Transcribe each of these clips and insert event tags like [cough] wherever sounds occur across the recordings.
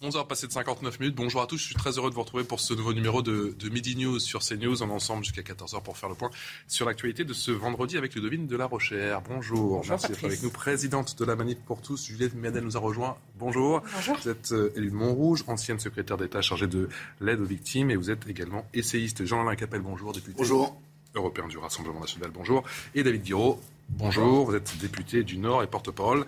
11h passé de 59 minutes. Bonjour à tous. Je suis très heureux de vous retrouver pour ce nouveau numéro de, de Midi News sur CNews. Est ensemble jusqu'à 14h pour faire le point sur l'actualité de ce vendredi avec le Ludovine de la Rochère. Bonjour. Bonjour Merci d'être avec nous. Présidente de la Manif pour tous, Juliette Médel nous a rejoint. Bonjour. Bonjour. Vous êtes euh, élue de Montrouge, ancienne secrétaire d'État chargée de l'aide aux victimes et vous êtes également essayiste. Jean-Alain Capel, bonjour, député. Bonjour. Européen du Rassemblement National, bonjour. Et David Guiraud, bonjour. Vous êtes député du Nord et porte-parole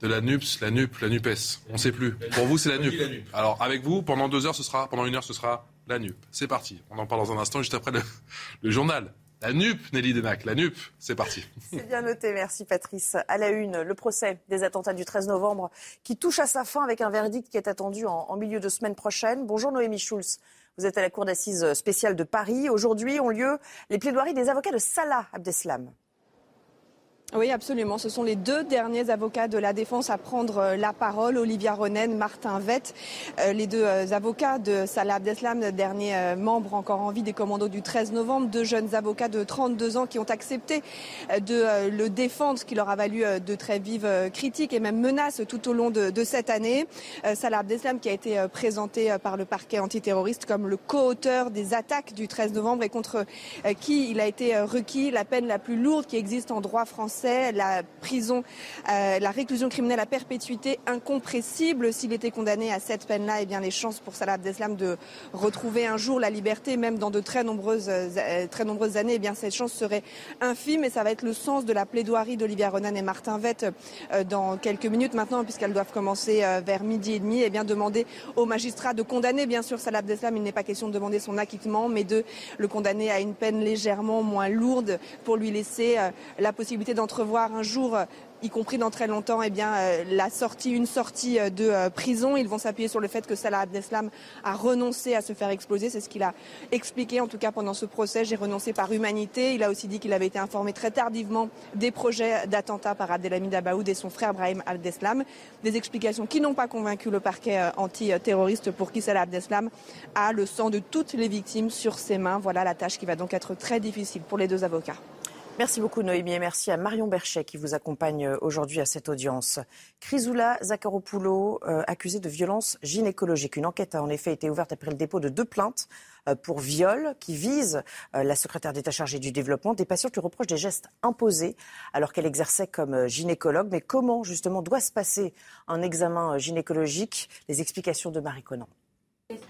de la NUPS, la NUP, la NUPES. On ne sait plus. Pour vous, c'est la NUP. Alors, avec vous, pendant deux heures, ce sera, pendant une heure, ce sera la NUP. C'est parti. On en parle dans un instant, juste après le, le journal. La NUP, Nelly Denac, la NUP, c'est parti. C'est bien noté, merci Patrice. À la une, le procès des attentats du 13 novembre qui touche à sa fin avec un verdict qui est attendu en, en milieu de semaine prochaine. Bonjour Noémie Schulz. Vous êtes à la Cour d'assises spéciale de Paris. Aujourd'hui ont lieu les plaidoiries des avocats de Salah Abdeslam. Oui, absolument. Ce sont les deux derniers avocats de la défense à prendre euh, la parole, Olivia Ronen, Martin Vett, euh, les deux euh, avocats de Salah Abdeslam, dernier membre encore en vie des commandos du 13 novembre, deux jeunes avocats de 32 ans qui ont accepté de le défendre, ce qui leur a valu de très vives critiques et même menaces tout au long de, de cette année. Salah Abdeslam qui a été présenté par le parquet antiterroriste comme le co-auteur des attaques du 13 novembre et contre qui il a été requis la peine la plus lourde qui existe en droit français la prison, euh, la réclusion criminelle à perpétuité incompressible. S'il était condamné à cette peine-là, eh bien les chances pour Salah Abdeslam de retrouver un jour la liberté, même dans de très nombreuses, euh, très nombreuses années, eh bien cette chance serait infime. Et ça va être le sens de la plaidoirie d'Olivia Ronan et Martin Vett euh, dans quelques minutes maintenant, puisqu'elles doivent commencer vers midi et demi. Eh bien demander aux magistrats de condamner, bien sûr, Salah Abdeslam. Il n'est pas question de demander son acquittement, mais de le condamner à une peine légèrement moins lourde pour lui laisser la possibilité d'entrevoir un jour euh, y compris dans très longtemps, eh euh, une sortie euh, de prison. Ils vont s'appuyer sur le fait que Salah Abdeslam a renoncé à se faire exploser. C'est ce qu'il a expliqué, en tout cas pendant ce procès. J'ai renoncé par humanité. Il a aussi dit qu'il avait été informé très tardivement des projets d'attentat par Abdelhamid Abaoud et son frère Brahim Abdeslam. Des explications qui n'ont pas convaincu le parquet antiterroriste pour qui Salah Abdeslam a le sang de toutes les victimes sur ses mains. Voilà la tâche qui va donc être très difficile pour les deux avocats. Merci beaucoup Noémie et merci à Marion Berchet qui vous accompagne euh, aujourd'hui à cette audience. Chrysoula Zakharopoulou, euh, accusée de violence gynécologique. Une enquête a en effet été ouverte après le dépôt de deux plaintes euh, pour viol qui visent la secrétaire d'État chargée du développement. Des patients qui reprochent des gestes imposés alors qu'elle exerçait comme gynécologue. Mais comment justement doit se passer un examen gynécologique? Les explications de Marie Conan.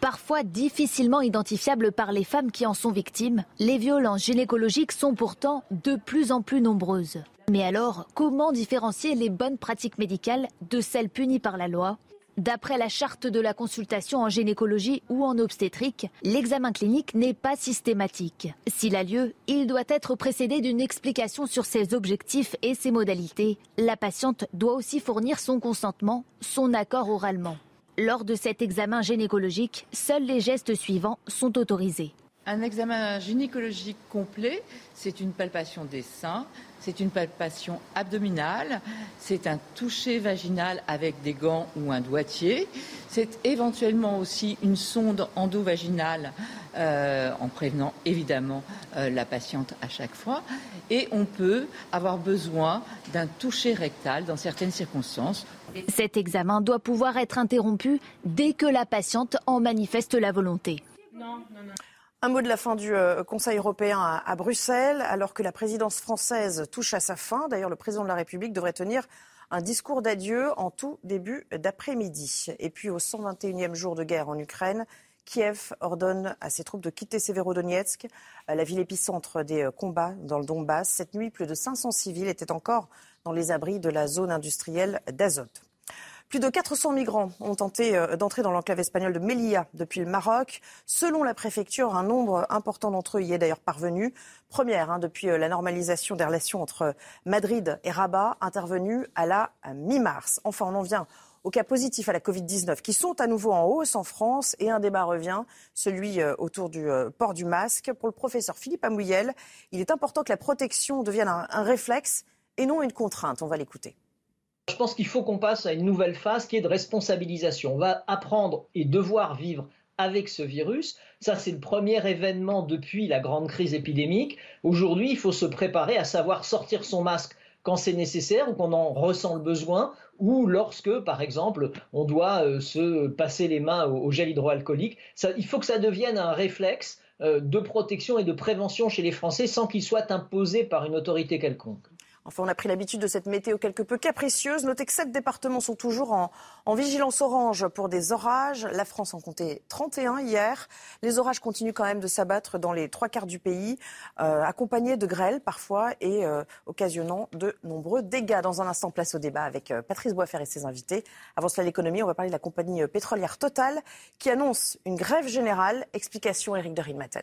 Parfois difficilement identifiables par les femmes qui en sont victimes, les violences gynécologiques sont pourtant de plus en plus nombreuses. Mais alors, comment différencier les bonnes pratiques médicales de celles punies par la loi? D'après la charte de la consultation en gynécologie ou en obstétrique, l'examen clinique n'est pas systématique. S'il a lieu, il doit être précédé d'une explication sur ses objectifs et ses modalités. La patiente doit aussi fournir son consentement, son accord oralement. Lors de cet examen gynécologique, seuls les gestes suivants sont autorisés. Un examen gynécologique complet, c'est une palpation des seins, c'est une palpation abdominale, c'est un toucher vaginal avec des gants ou un doigtier, c'est éventuellement aussi une sonde endovaginale euh, en prévenant évidemment euh, la patiente à chaque fois. Et on peut avoir besoin d'un toucher rectal dans certaines circonstances. Cet examen doit pouvoir être interrompu dès que la patiente en manifeste la volonté. Un mot de la fin du euh, Conseil européen à, à Bruxelles, alors que la présidence française touche à sa fin. D'ailleurs, le président de la République devrait tenir un discours d'adieu en tout début d'après-midi. Et puis, au 121e jour de guerre en Ukraine, Kiev ordonne à ses troupes de quitter Severodonetsk, euh, la ville épicentre des euh, combats dans le Donbass. Cette nuit, plus de 500 civils étaient encore dans les abris de la zone industrielle d'Azot. Plus de 400 migrants ont tenté euh, d'entrer dans l'enclave espagnole de Melilla depuis le Maroc. Selon la préfecture, un nombre important d'entre eux y est d'ailleurs parvenu. Première hein, depuis la normalisation des relations entre Madrid et Rabat, intervenue à la mi-mars. Enfin, on en vient aux cas positifs à la Covid-19 qui sont à nouveau en hausse en France et un débat revient, celui euh, autour du port du masque. Pour le professeur Philippe Amouyel, il est important que la protection devienne un réflexe et non une contrainte. On va l'écouter. Je pense qu'il faut qu'on passe à une nouvelle phase qui est de responsabilisation. On va apprendre et devoir vivre avec ce virus. Ça, c'est le premier événement depuis la grande crise épidémique. Aujourd'hui, il faut se préparer à savoir sortir son masque quand c'est nécessaire ou qu'on en ressent le besoin, ou lorsque, par exemple, on doit euh, se passer les mains au, gel hydroalcoolique. il faut que ça devienne un réflexe euh, de protection et de prévention chez les Français sans qu'il soit imposé par une autorité quelconque. Enfin, on a pris l'habitude de cette météo quelque peu capricieuse. Notez que sept départements sont toujours en, vigilance orange pour des orages. La France en comptait 31 hier. Les orages continuent quand même de s'abattre dans les trois quarts du pays, euh, accompagnés de grêles parfois et euh, occasionnant de nombreux dégâts. Dans un instant, place au débat avec euh, Patrice Boisfer et ses invités. Avant cela, l'économie, on va parler de la compagnie pétrolière Total qui annonce une grève générale. Explication Eric de Rinmaten.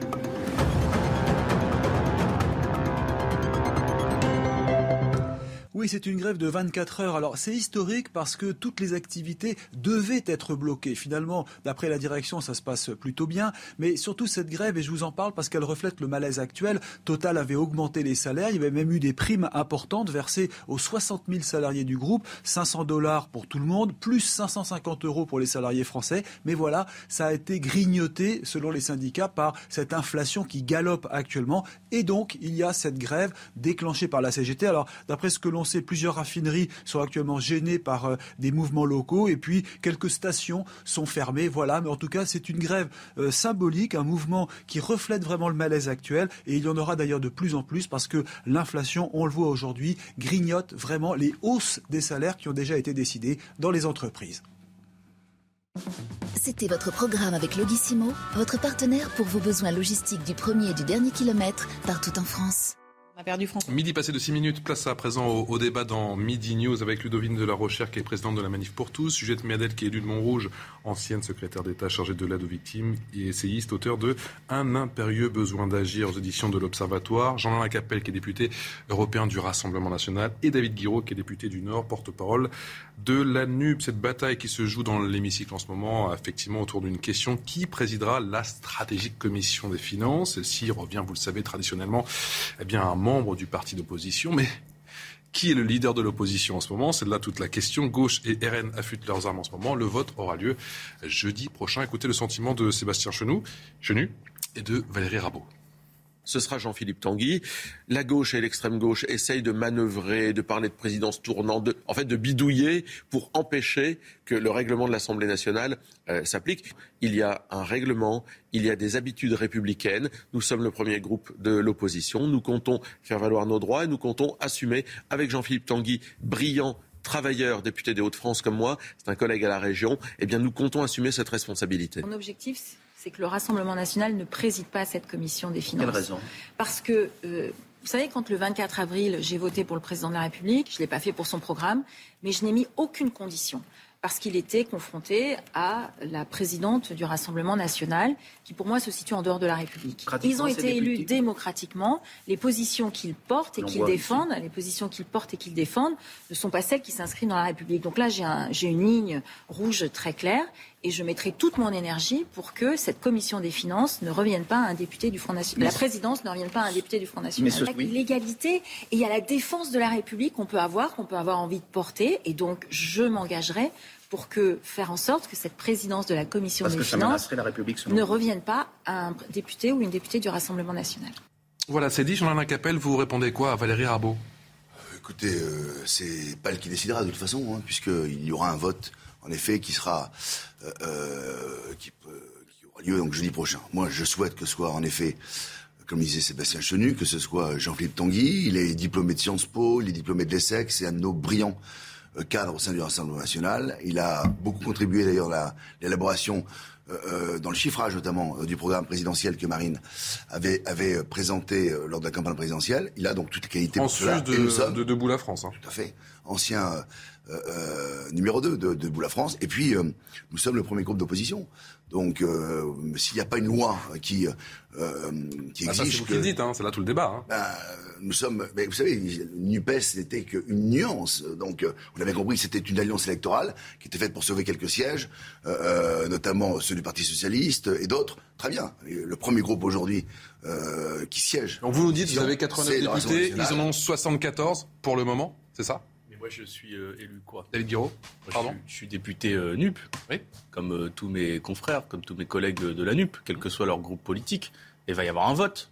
Oui, c'est une grève de 24 heures. Alors c'est historique parce que toutes les activités devaient être bloquées. Finalement, d'après la direction, ça se passe plutôt bien. Mais surtout cette grève, et je vous en parle parce qu'elle reflète le malaise actuel, Total avait augmenté les salaires. Il y avait même eu des primes importantes versées aux 60 000 salariés du groupe. 500 dollars pour tout le monde, plus 550 euros pour les salariés français. Mais voilà, ça a été grignoté, selon les syndicats, par cette inflation qui galope actuellement. Et donc, il y a cette grève déclenchée par la CGT. Alors, d'après ce que l'on plusieurs raffineries sont actuellement gênées par euh, des mouvements locaux et puis quelques stations sont fermées. Voilà, mais en tout cas, c'est une grève euh, symbolique, un mouvement qui reflète vraiment le malaise actuel et il y en aura d'ailleurs de plus en plus parce que l'inflation, on le voit aujourd'hui, grignote vraiment les hausses des salaires qui ont déjà été décidées dans les entreprises. C'était votre programme avec Logissimo, votre partenaire pour vos besoins logistiques du premier et du dernier kilomètre partout en France. Midi passé de 6 minutes, place à présent au, débat dans Midi News avec Ludovine de la Rochère qui est présidente de la Manif pour tous, Juliette Miadel qui est élue de Montrouge, ancienne secrétaire d'État chargée de l'aide aux victimes et essayiste, auteur de Un impérieux besoin d'agir aux éditions de l'Observatoire, Jean-Alain Capelle qui est député européen du Rassemblement national et David Guiraud qui est député du Nord, porte-parole de la NUP. Cette bataille qui se joue dans l'hémicycle en ce moment, effectivement autour d'une question qui présidera la stratégique commission des finances. Celle-ci revient, vous le savez, traditionnellement, eh bien, un membre du parti d'opposition, mais qui est le leader de l'opposition en ce moment? C'est là toute la question. Gauche et RN affûtent leurs armes en ce moment. Le vote aura lieu jeudi prochain. Écoutez le sentiment de Sébastien Chenu, Chenu et de Valérie Rabault ce sera Jean-Philippe Tanguy. La gauche et l'extrême gauche essayent de manœuvrer, de parler de présidence tournante, en fait de bidouiller pour empêcher que le règlement de l'Assemblée nationale euh, s'applique. Il y a un règlement, il y a des habitudes républicaines. Nous sommes le premier groupe de l'opposition. Nous comptons faire valoir nos droits et nous comptons assumer avec Jean-Philippe Tanguy, brillant travailleur, député des Hauts-de-France comme moi, c'est un collègue à la région, eh bien nous comptons assumer cette responsabilité. Mon c'est que le Rassemblement national ne préside pas cette commission des finances. Quelle raison? Parce que, euh, vous savez, quand le 24 avril, j'ai voté pour le président de la République, je ne l'ai pas fait pour son programme, mais je n'ai mis aucune condition parce qu'il était confronté à la présidente du Rassemblement national, qui pour moi se situe en dehors de la République. Ils ont été élus démocratiquement. Les positions qu'ils portent et qu'ils défendent, les positions qu'ils portent et qu'ils défendent, ne sont pas celles qui s'inscrivent dans la République. Donc là, j'ai une ligne rouge très claire et je mettrai toute mon énergie pour que cette commission des finances ne revienne pas à un député du Front National. La présidence ne revienne pas à un député du Front National. Il y a l'égalité et il y a la défense de la République qu'on peut avoir, qu'on peut avoir envie de porter. Et donc, je m'engagerai pour que faire en sorte que cette présidence de la commission des finances ne revienne pas à un député ou une députée du Rassemblement national. Voilà, c'est dit. Jean-Alain Capelle, vous répondez quoi à Valérie Rabault? Écoutez, euh, c'est pas elle qui décidera de toute façon, hein, puisqu'il y aura un vote en effet, qui sera, euh, euh, qui, aura lieu donc jeudi prochain. Moi, je souhaite que ce soit en effet, comme disait Sébastien Chenu, que ce soit Jean-Philippe Tanguy. Il est diplômé de Sciences Po, il est diplômé de l'ESSEC, c'est un de nos brillants euh, cadre au sein du Rassemblement national. Il a beaucoup contribué d'ailleurs à l'élaboration euh, dans le chiffrage notamment du programme présidentiel que Marine avait, avait présenté lors de la campagne présidentielle. Il a donc toutes les qualités en pour cela. de, Et nous sommes- de Debout la France. hein. tout à fait. Ancien euh, euh, numéro 2 de, de Bout la France. Et puis, euh, nous sommes le premier groupe d'opposition. Donc, euh, s'il n'y a pas une loi qui, euh, qui Ah, ça, c'est exige vous que... qui le dites, hein, c'est là tout le débat. hein. Ben, nous sommes, mais vous savez, NUPES n'était qu'une nuance. Donc, euh, on avait compris que c'était une alliance électorale qui était faite pour sauver quelques sièges, euh, euh, notamment ceux du Parti socialiste et d'autres. Très bien. Et Le premier groupe aujourd'hui euh, qui siège. Donc vous nous dites, vous avez C'est 89 le Rassemblement députés, ils en ont 74 pour le moment, c'est ça? Moi, je suis euh, élu quoi David Guiraud Pardon je, suis, je suis député euh, NUP, comme euh, tous mes confrères, comme tous mes collègues de la NUP, quel que soit leur groupe politique. Et il va y avoir un vote.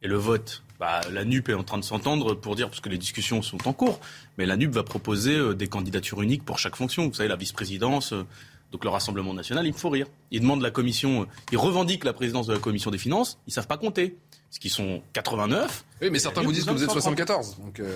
Et le vote, bah, la NUP est en train de s'entendre pour dire, parce que les discussions sont en cours, mais la NUP va proposer des candidatures uniques pour chaque fonction. Vous savez, la vice-présidence, donc le Rassemblement national, il me faut rire. Ils demandent la commission, ils revendiquent la présidence de la commission des finances, ils savent pas compter. Parce qu'ils sont 89. Oui, mais certains vous disent que vous êtes 130. 74. Donc, euh,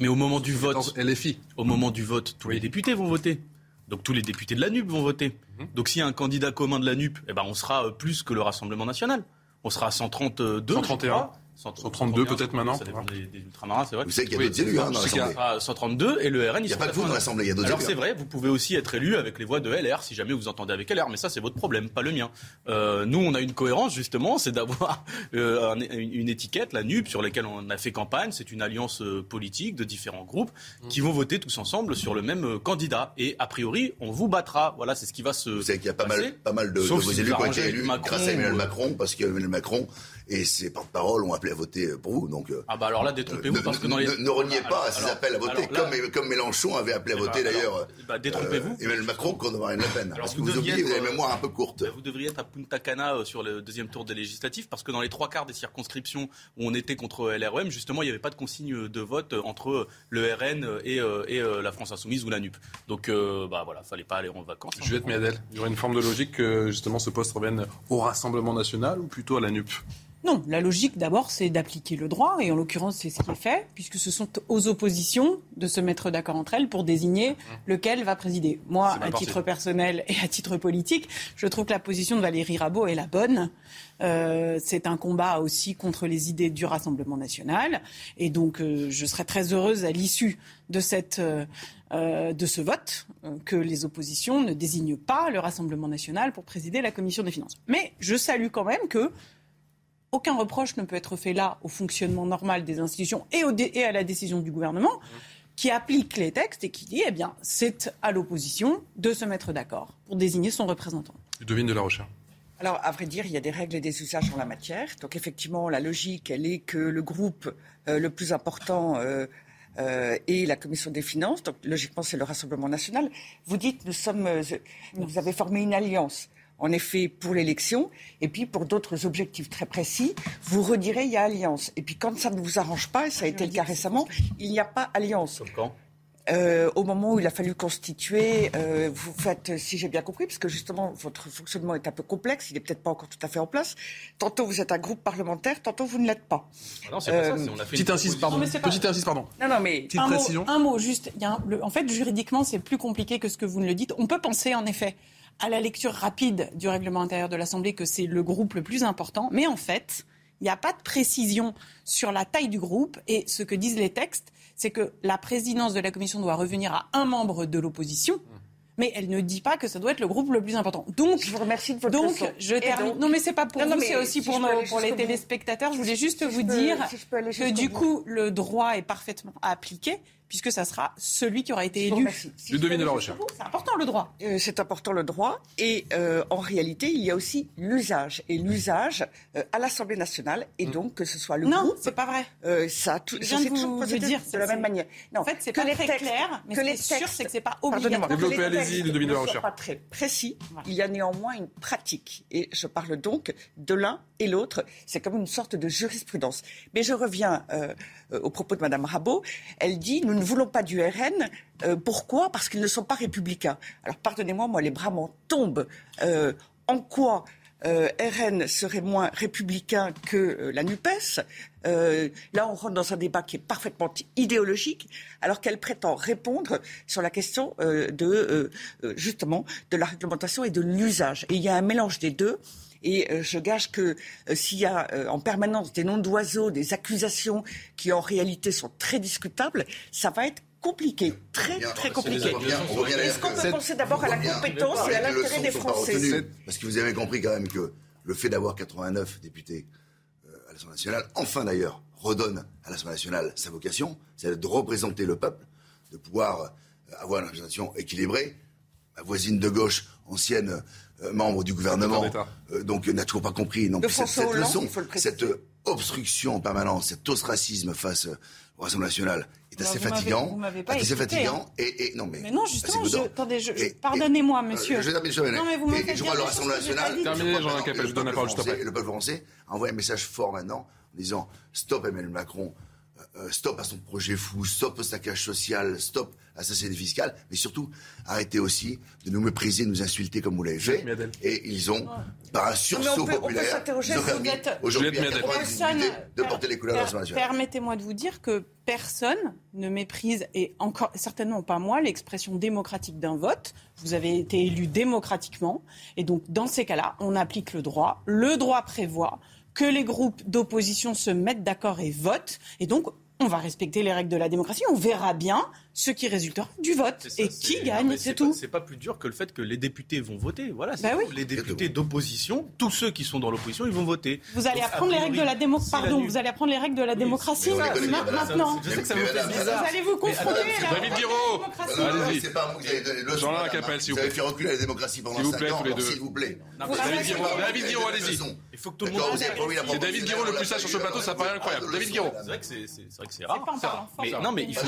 Mais au moment du vote, 14 LFI. au moment du vote, tous les députés vont voter. Donc tous les députés de la NUP vont voter. Mhm. Donc s'il y a un candidat commun de la NUP, eh ben on sera euh, plus que le Rassemblement national. On sera à 132. 131. je crois. 132 peut-être maintenant. Ça dépend des, des ultramarins, c'est vrai. Vous savez qu'il y a d'autres élus hein, dans l'Assemblée. Ah, 132 et le RN, Il n'y a pas que vous dans l'Assemblée, il y a d'autres Alors c'est vrai, vous pouvez aussi être élu avec les voix de LR si jamais vous entendez avec LR, mais ça c'est votre problème, pas le mien. Euh, nous on a une cohérence justement, c'est d'avoir [laughs] euh, un- une, étiquette, la NUP, sur laquelle on a fait campagne. C'est une alliance euh, politique de différents groupes Mmh. qui vont voter tous ensemble sur le même candidat. Et a priori, on vous battra. Voilà, c'est ce qui va se. Vous savez qu'il y a pas passer. mal, pas mal de, de vos si élus vous qui ont été élus Macron grâce à Emmanuel Macron, parce qu'Emmanuel Macron et ses porte-parole ont appelé à voter pour vous. Donc, euh, Ah bah alors là, ne, détrompez-vous parce que dans les. ne- ne reniez pas Alors- ces appels à voter, alors là- comme, comme Mélenchon avait appelé à Eh voter ben, d'ailleurs alors, bah, détrompez-vous. euh, Emmanuel Macron contre Marine Le Pen. Alors, parce que vous vous oubliez, vous avez être, une mémoire un peu courte. Bah, Vous devriez être à Punta Cana euh, sur le deuxième tour des législatives parce que dans les trois quarts des circonscriptions où on était contre LREM, justement, il n'y avait pas de consigne de vote entre le RN et, euh, et, euh, la France Insoumise ou la NUP. Donc, euh, bah voilà, fallait pas aller en vacances. Juliette Miadel, il y aurait une forme de logique que justement ce poste revienne au Rassemblement national ou plutôt à la NUP Non, la logique d'abord, c'est d'appliquer le droit, et en l'occurrence, c'est ce qui est fait, puisque ce sont aux oppositions de se mettre d'accord entre elles pour désigner lequel va présider. Moi, à parti. titre personnel et à titre politique, je trouve que la position de Valérie Rabault est la bonne. Euh, c'est un combat aussi contre les idées du Rassemblement national, et donc euh, je serais très heureuse à l'issue de cette euh, euh, de ce vote euh, que les oppositions ne désignent pas le Rassemblement national pour présider la commission des finances. Mais je salue quand même que aucun reproche ne peut être fait là au fonctionnement normal des institutions et, au dé- et à la décision du gouvernement qui applique les textes et qui dit, eh bien, c'est à l'opposition de se mettre d'accord pour désigner son représentant. Ludovine de la Rochère. Alors, à vrai dire, il y a des règles et des usages en la matière. Donc, effectivement, la logique, elle est que le groupe euh, le plus important euh, euh, est la commission des finances. Donc, logiquement, c'est le Rassemblement national. Vous dites, nous sommes, euh, vous avez formé une alliance. En effet, pour l'élection, et puis pour d'autres objectifs très précis, vous redirez il y a alliance. Et puis quand ça ne vous arrange pas, et ça a été le cas récemment, il n'y a pas alliance. Quand Euh, au moment où il a fallu constituer, euh, vous faites, si j'ai bien compris, parce que justement votre fonctionnement est un peu complexe, il n'est peut-être pas encore tout à fait en place. Tantôt vous êtes un groupe parlementaire, tantôt vous ne l'êtes pas. Ah Non, c'est pas ça. Euh, c'est- on a fait Petite proposition. pardon. pas- Petite insiste, pardon. Non, non, mais Petite un, mot, précision. un mot, juste. Il y a un- le- en fait, juridiquement, c'est plus compliqué que ce que vous ne le dites. On peut penser, en effet, à la lecture rapide du règlement intérieur de l'Assemblée que c'est le groupe le plus important. Mais en fait, il n'y a pas de précision sur la taille du groupe. Et ce que disent les textes, c'est que la présidence de la commission doit revenir à un membre de l'opposition. Mais elle ne dit pas que ça doit être le groupe le plus important. Donc, je vous remercie de votre donc, leçon. je Et termine. donc- non, mais c'est pas pour Non, non, vous, mais c'est aussi si pour, nos- les bout. téléspectateurs. Je voulais juste Si je vous peux- dire si je peux aller que du bout. coup, le droit est parfaitement appliqué, puisque ça sera celui qui aura été vous élu. Si je Ludovine peux de la bout, C'est important le droit. Euh, c'est important le droit et euh, en réalité il y a aussi l'usage et l'usage euh, à l'Assemblée nationale et donc que ce soit le Non, groupe c'est pas vrai. euh, ça a tout, Je ça viens de vous le de- dire, de la même manière. Non, En fait, c'est que pas les très textes- clair, mais que ce qui les est sûr, c'est que c'est pas obligatoire. Développez, les allez-y, textes Ludovine de la Rochère. pas très précis. Il y a néanmoins une pratique et je parle donc de l'un et l'autre. C'est comme une sorte de jurisprudence. Mais je reviens au propos de Madame Rabot. Elle dit nous ne voulons pas du RN. Euh, pourquoi? Parce qu'ils ne sont pas républicains. Alors pardonnez-moi, moi les bras m'en tombent. Euh, en quoi euh, RN serait moins républicain que la NUPES? Là, on rentre dans un débat qui est parfaitement idéologique, alors qu'elle prétend répondre sur la question de justement de la réglementation et de l'usage. Et il y a un mélange des deux. Et je gage que s'il y a en permanence des noms d'oiseaux, des accusations qui en réalité sont très discutables, ça va être compliqué, très très compliqué. Est-ce qu'on peut penser d'abord à la compétence et à l'intérêt des Français Parce que vous avez compris quand même que le fait d'avoir 89 députés euh, à l'Assemblée nationale, enfin d'ailleurs, redonne à l'Assemblée nationale sa vocation, c'est de représenter le peuple, de pouvoir euh, avoir une représentation équilibrée. Ma voisine de gauche, ancienne euh, membre du gouvernement, donc n'a toujours pas compris non cette, cette leçon, cette obstruction permanente, cet ostracisme face au Rassemblement national est assez fatigant. assez fatigant. Hein. Et, non, mais, mais non, justement, je, attendez, pardonnez-moi, euh, monsieur. Je, je, non, mais vous et, je crois le Rassemblement national. Jean Capel, je donne la parole juste après. Le peuple français envoie un message fort maintenant en disant stop Emmanuel Macron, euh, stop à son projet fou, stop au saccage social, stop à sa société fiscale, mais surtout arrêtez aussi de nous mépriser, de nous insulter comme vous l'avez fait. Et ils ont, par un sursaut populaire, aujourd'hui de porter les couleurs de la Permettez-moi de vous dire que personne ne méprise, et encore certainement pas moi, l'expression démocratique d'un vote. Vous avez été élu démocratiquement, et donc dans ces cas-là, on applique le droit. Le droit prévoit que les groupes d'opposition se mettent d'accord et votent. Et donc, on va respecter les règles de la démocratie, on verra bien ce qui résultera du vote et qui gagne, c'est tout. C'est pas plus dur que le fait que les députés vont voter. Voilà, bah les députés d'opposition, tous ceux qui sont dans l'opposition, ils vont voter. Vous allez apprendre les règles de la démocratie. Pardon, vous allez apprendre les règles de la démocratie maintenant. Je sais que ça vous fait bizarre. Vous allez vous confronter à David Guiraud. Allez-y. C'est pas vous qui avez donné le Jean-Luc Capel, s'il vous plaît. Vous avez fait reculer la démocratie pendant 5 ans. S'il vous plaît. David Guiraud, allez-y. Il faut que tout le monde. C'est David Guiraud le plus sage sur ce plateau, ça paraît incroyable. David Guiraud. C'est vrai que c'est rare. Non, mais il faut.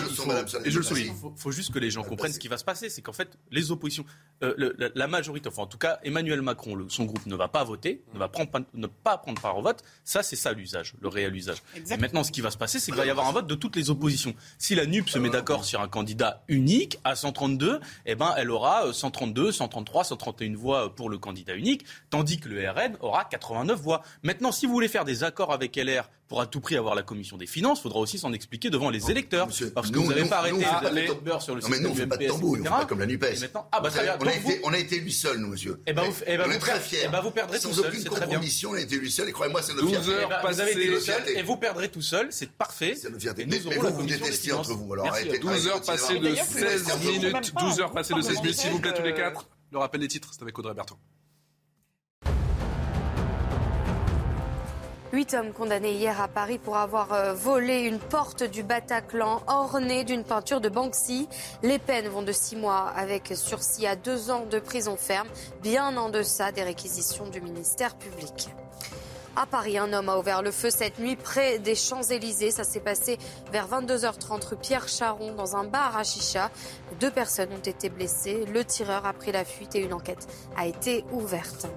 Et je le Il faut juste que les gens comprennent ce qui va se passer. C'est qu'en fait, les oppositions, euh, la, majorité, enfin en tout cas, Emmanuel Macron, son groupe ne va pas voter, ne va prendre, ne pas prendre part au vote. Ça, c'est ça l'usage, le réel usage. Et maintenant, ce qui va se passer, c'est qu'il va y avoir un vote de toutes les oppositions. Si la NUP se met d'accord sur un candidat unique à 132, eh ben, elle aura 132, 133, 131 voix pour le candidat unique, tandis que le RN aura 89 voix. Maintenant, si vous voulez faire des accords avec LR pour à tout prix avoir la commission des finances, il faudra aussi s'en expliquer devant les électeurs. parce que vous n'avez pas arrêté de beurre sur le non, mais nous, on ne fait pas de tambour, on fait pas comme la NUPES. Ah, bah, on, a été, on a été lui seul, nous, monsieur. Eh ben, vous, eh ben, on est très fiers. Eh ben, vous perdrez Sans tout seul, aucune compromission, on a été lui seul, et croyez-moi, c'est notre fierté. heures passées, vous avez été seul, et vous perdrez tout seul, c'est parfait. C'est notre fierté. Mais vous vous détestez entre vous, alors arrêtez. 12 heures passées de 16 minutes, 12 heures passées de 16 minutes, s'il vous plaît, tous les quatre. Le rappel des titres, c'est avec Audrey Bertrand. Huit hommes condamnés hier à Paris pour avoir euh, volé une porte du Bataclan ornée d'une peinture de Banksy. Les peines vont de six mois avec sursis à deux ans de prison ferme, bien en deçà des réquisitions du ministère public. À Paris, un homme a ouvert le feu cette nuit près des Champs-Élysées. Ça s'est passé vers 22h30 rue Pierre Charon dans un bar à chicha. Deux personnes ont été blessées. Le tireur a pris la fuite et une enquête a été ouverte.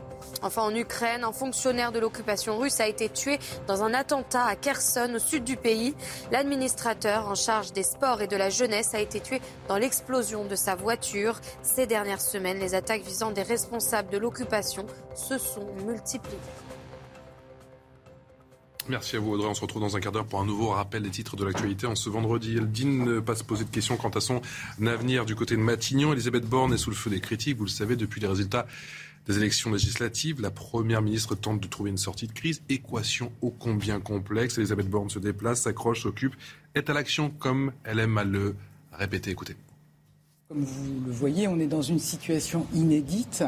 Enfin, en Ukraine, un fonctionnaire de l'occupation russe a été tué dans un attentat à Kherson, au sud du pays. L'administrateur en charge des sports et de la jeunesse a été tué dans l'explosion de sa voiture. Ces dernières semaines, les attaques visant des responsables de l'occupation se sont multipliées. Merci à vous Audrey. On se retrouve dans un quart d'heure pour un nouveau rappel des titres de l'actualité. En ce vendredi, dit ne pas se poser de questions quant à son avenir du côté de Matignon. Elisabeth Borne est sous le feu des critiques, vous le savez, depuis les résultats des élections législatives. La Première ministre tente de trouver une sortie de crise. Équation ô combien complexe. Elisabeth Borne se déplace, s'accroche, s'occupe, est à l'action comme elle aime à le répéter. Écoutez. Comme vous le voyez, on est dans une situation inédite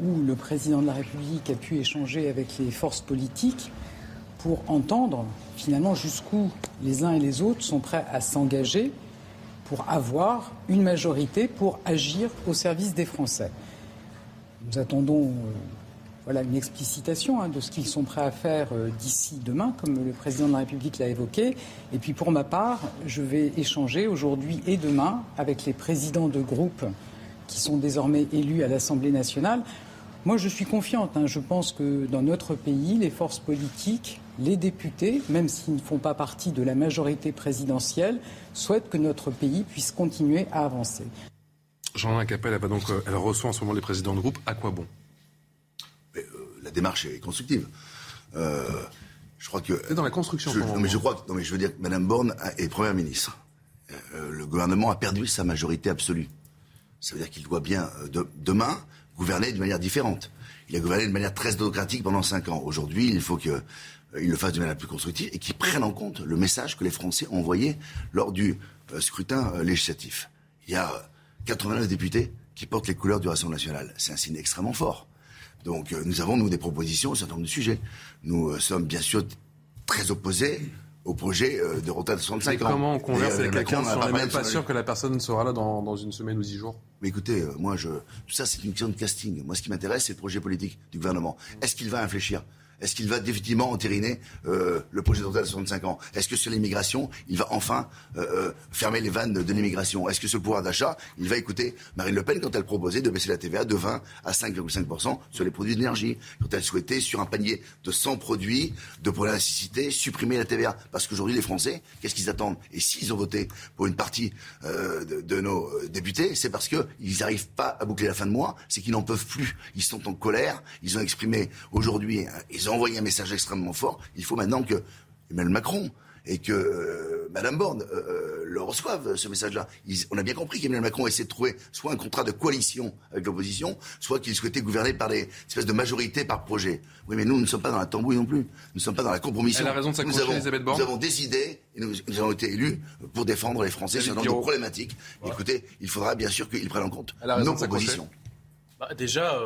où le président de la République a pu échanger avec les forces politiques pour entendre finalement jusqu'où les uns et les autres sont prêts à s'engager pour avoir une majorité pour agir au service des Français. Nous attendons euh, voilà, une explicitation hein, de ce qu'ils sont prêts à faire euh, d'ici demain, comme le président de la République l'a évoqué. Et puis pour ma part, je vais échanger aujourd'hui et demain avec les présidents de groupes qui sont désormais élus à l'Assemblée nationale. Moi, je suis confiante. Hein. Je pense que dans notre pays, les forces politiques, les députés, même s'ils ne font pas partie de la majorité présidentielle, souhaitent que notre pays puisse continuer à avancer. Jean-Luc Capel, elle, va donc, euh, elle reçoit en ce moment les présidents de groupe. À quoi bon? Euh, la démarche est constructive. Euh, je crois que. C'est dans la construction. Je, non, mais je crois que, non, mais je veux dire que Mme Borne est Première ministre. Euh, le gouvernement a perdu sa majorité absolue. Ça veut dire qu'il doit bien, demain, gouverner de manière différente. Il a gouverné de manière très démocratique pendant cinq ans. Aujourd'hui, il faut qu'il euh, le fasse de manière plus constructive et qu'il prenne en compte le message que les Français ont envoyé lors du scrutin législatif. Il y a 89 députés qui portent les couleurs du Rassemblement national. C'est un signe extrêmement fort. Donc nous avons, nous, des propositions sur un certain nombre de sujets. Nous sommes bien sûr très opposés au projet euh, de retraite de 65 ans. Comment on converse avec quelqu'un si on n'est même pas sûr que la personne sera là dans, dans une semaine ou dix jours? Mais écoutez, euh, moi, je, tout ça, c'est une question de casting. Moi, ce qui m'intéresse, c'est le projet politique du gouvernement. Est-ce qu'il va infléchir? Est-ce qu'il va définitivement entériner euh, le projet de retraite à 65 ans? Est-ce que sur l'immigration, il va enfin euh, euh, fermer les vannes de, l'immigration? Est-ce que sur le pouvoir d'achat, il va écouter Marine Le Pen quand elle proposait de baisser la TVA de 20 à 5,5% sur les produits d'énergie Quand elle souhaitait, sur un panier de 100 produits de nécessité, supprimer la TVA. Parce qu'aujourd'hui, les Français, qu'est-ce qu'ils attendent? Et s'ils ont voté pour une partie de, nos députés, c'est parce qu'ils n'arrivent pas à boucler la fin de mois, c'est qu'ils n'en peuvent plus. Ils sont en colère, ils ont exprimé aujourd'hui, ils ont envoyé un message extrêmement fort. Il faut maintenant que Emmanuel Macron et que euh, Madame Borne euh, euh, le reçoivent, ce message-là. On a bien compris qu'Emmanuel Macron essaie de trouver soit un contrat de coalition avec l'opposition, soit qu'il souhaitait gouverner par des espèces de majorités par projet. Oui, mais nous, nous ne sommes pas dans la tambouille non plus. Nous ne sommes pas dans la compromission. Elle a raison de nous avons, Elisabeth Borne. Nous avons décidé, et nous, avons été élus pour défendre les Français sur un nombre de problématiques. Écoutez, il faudra bien sûr qu'ils prennent en compte nos propositions. Bah, déjà,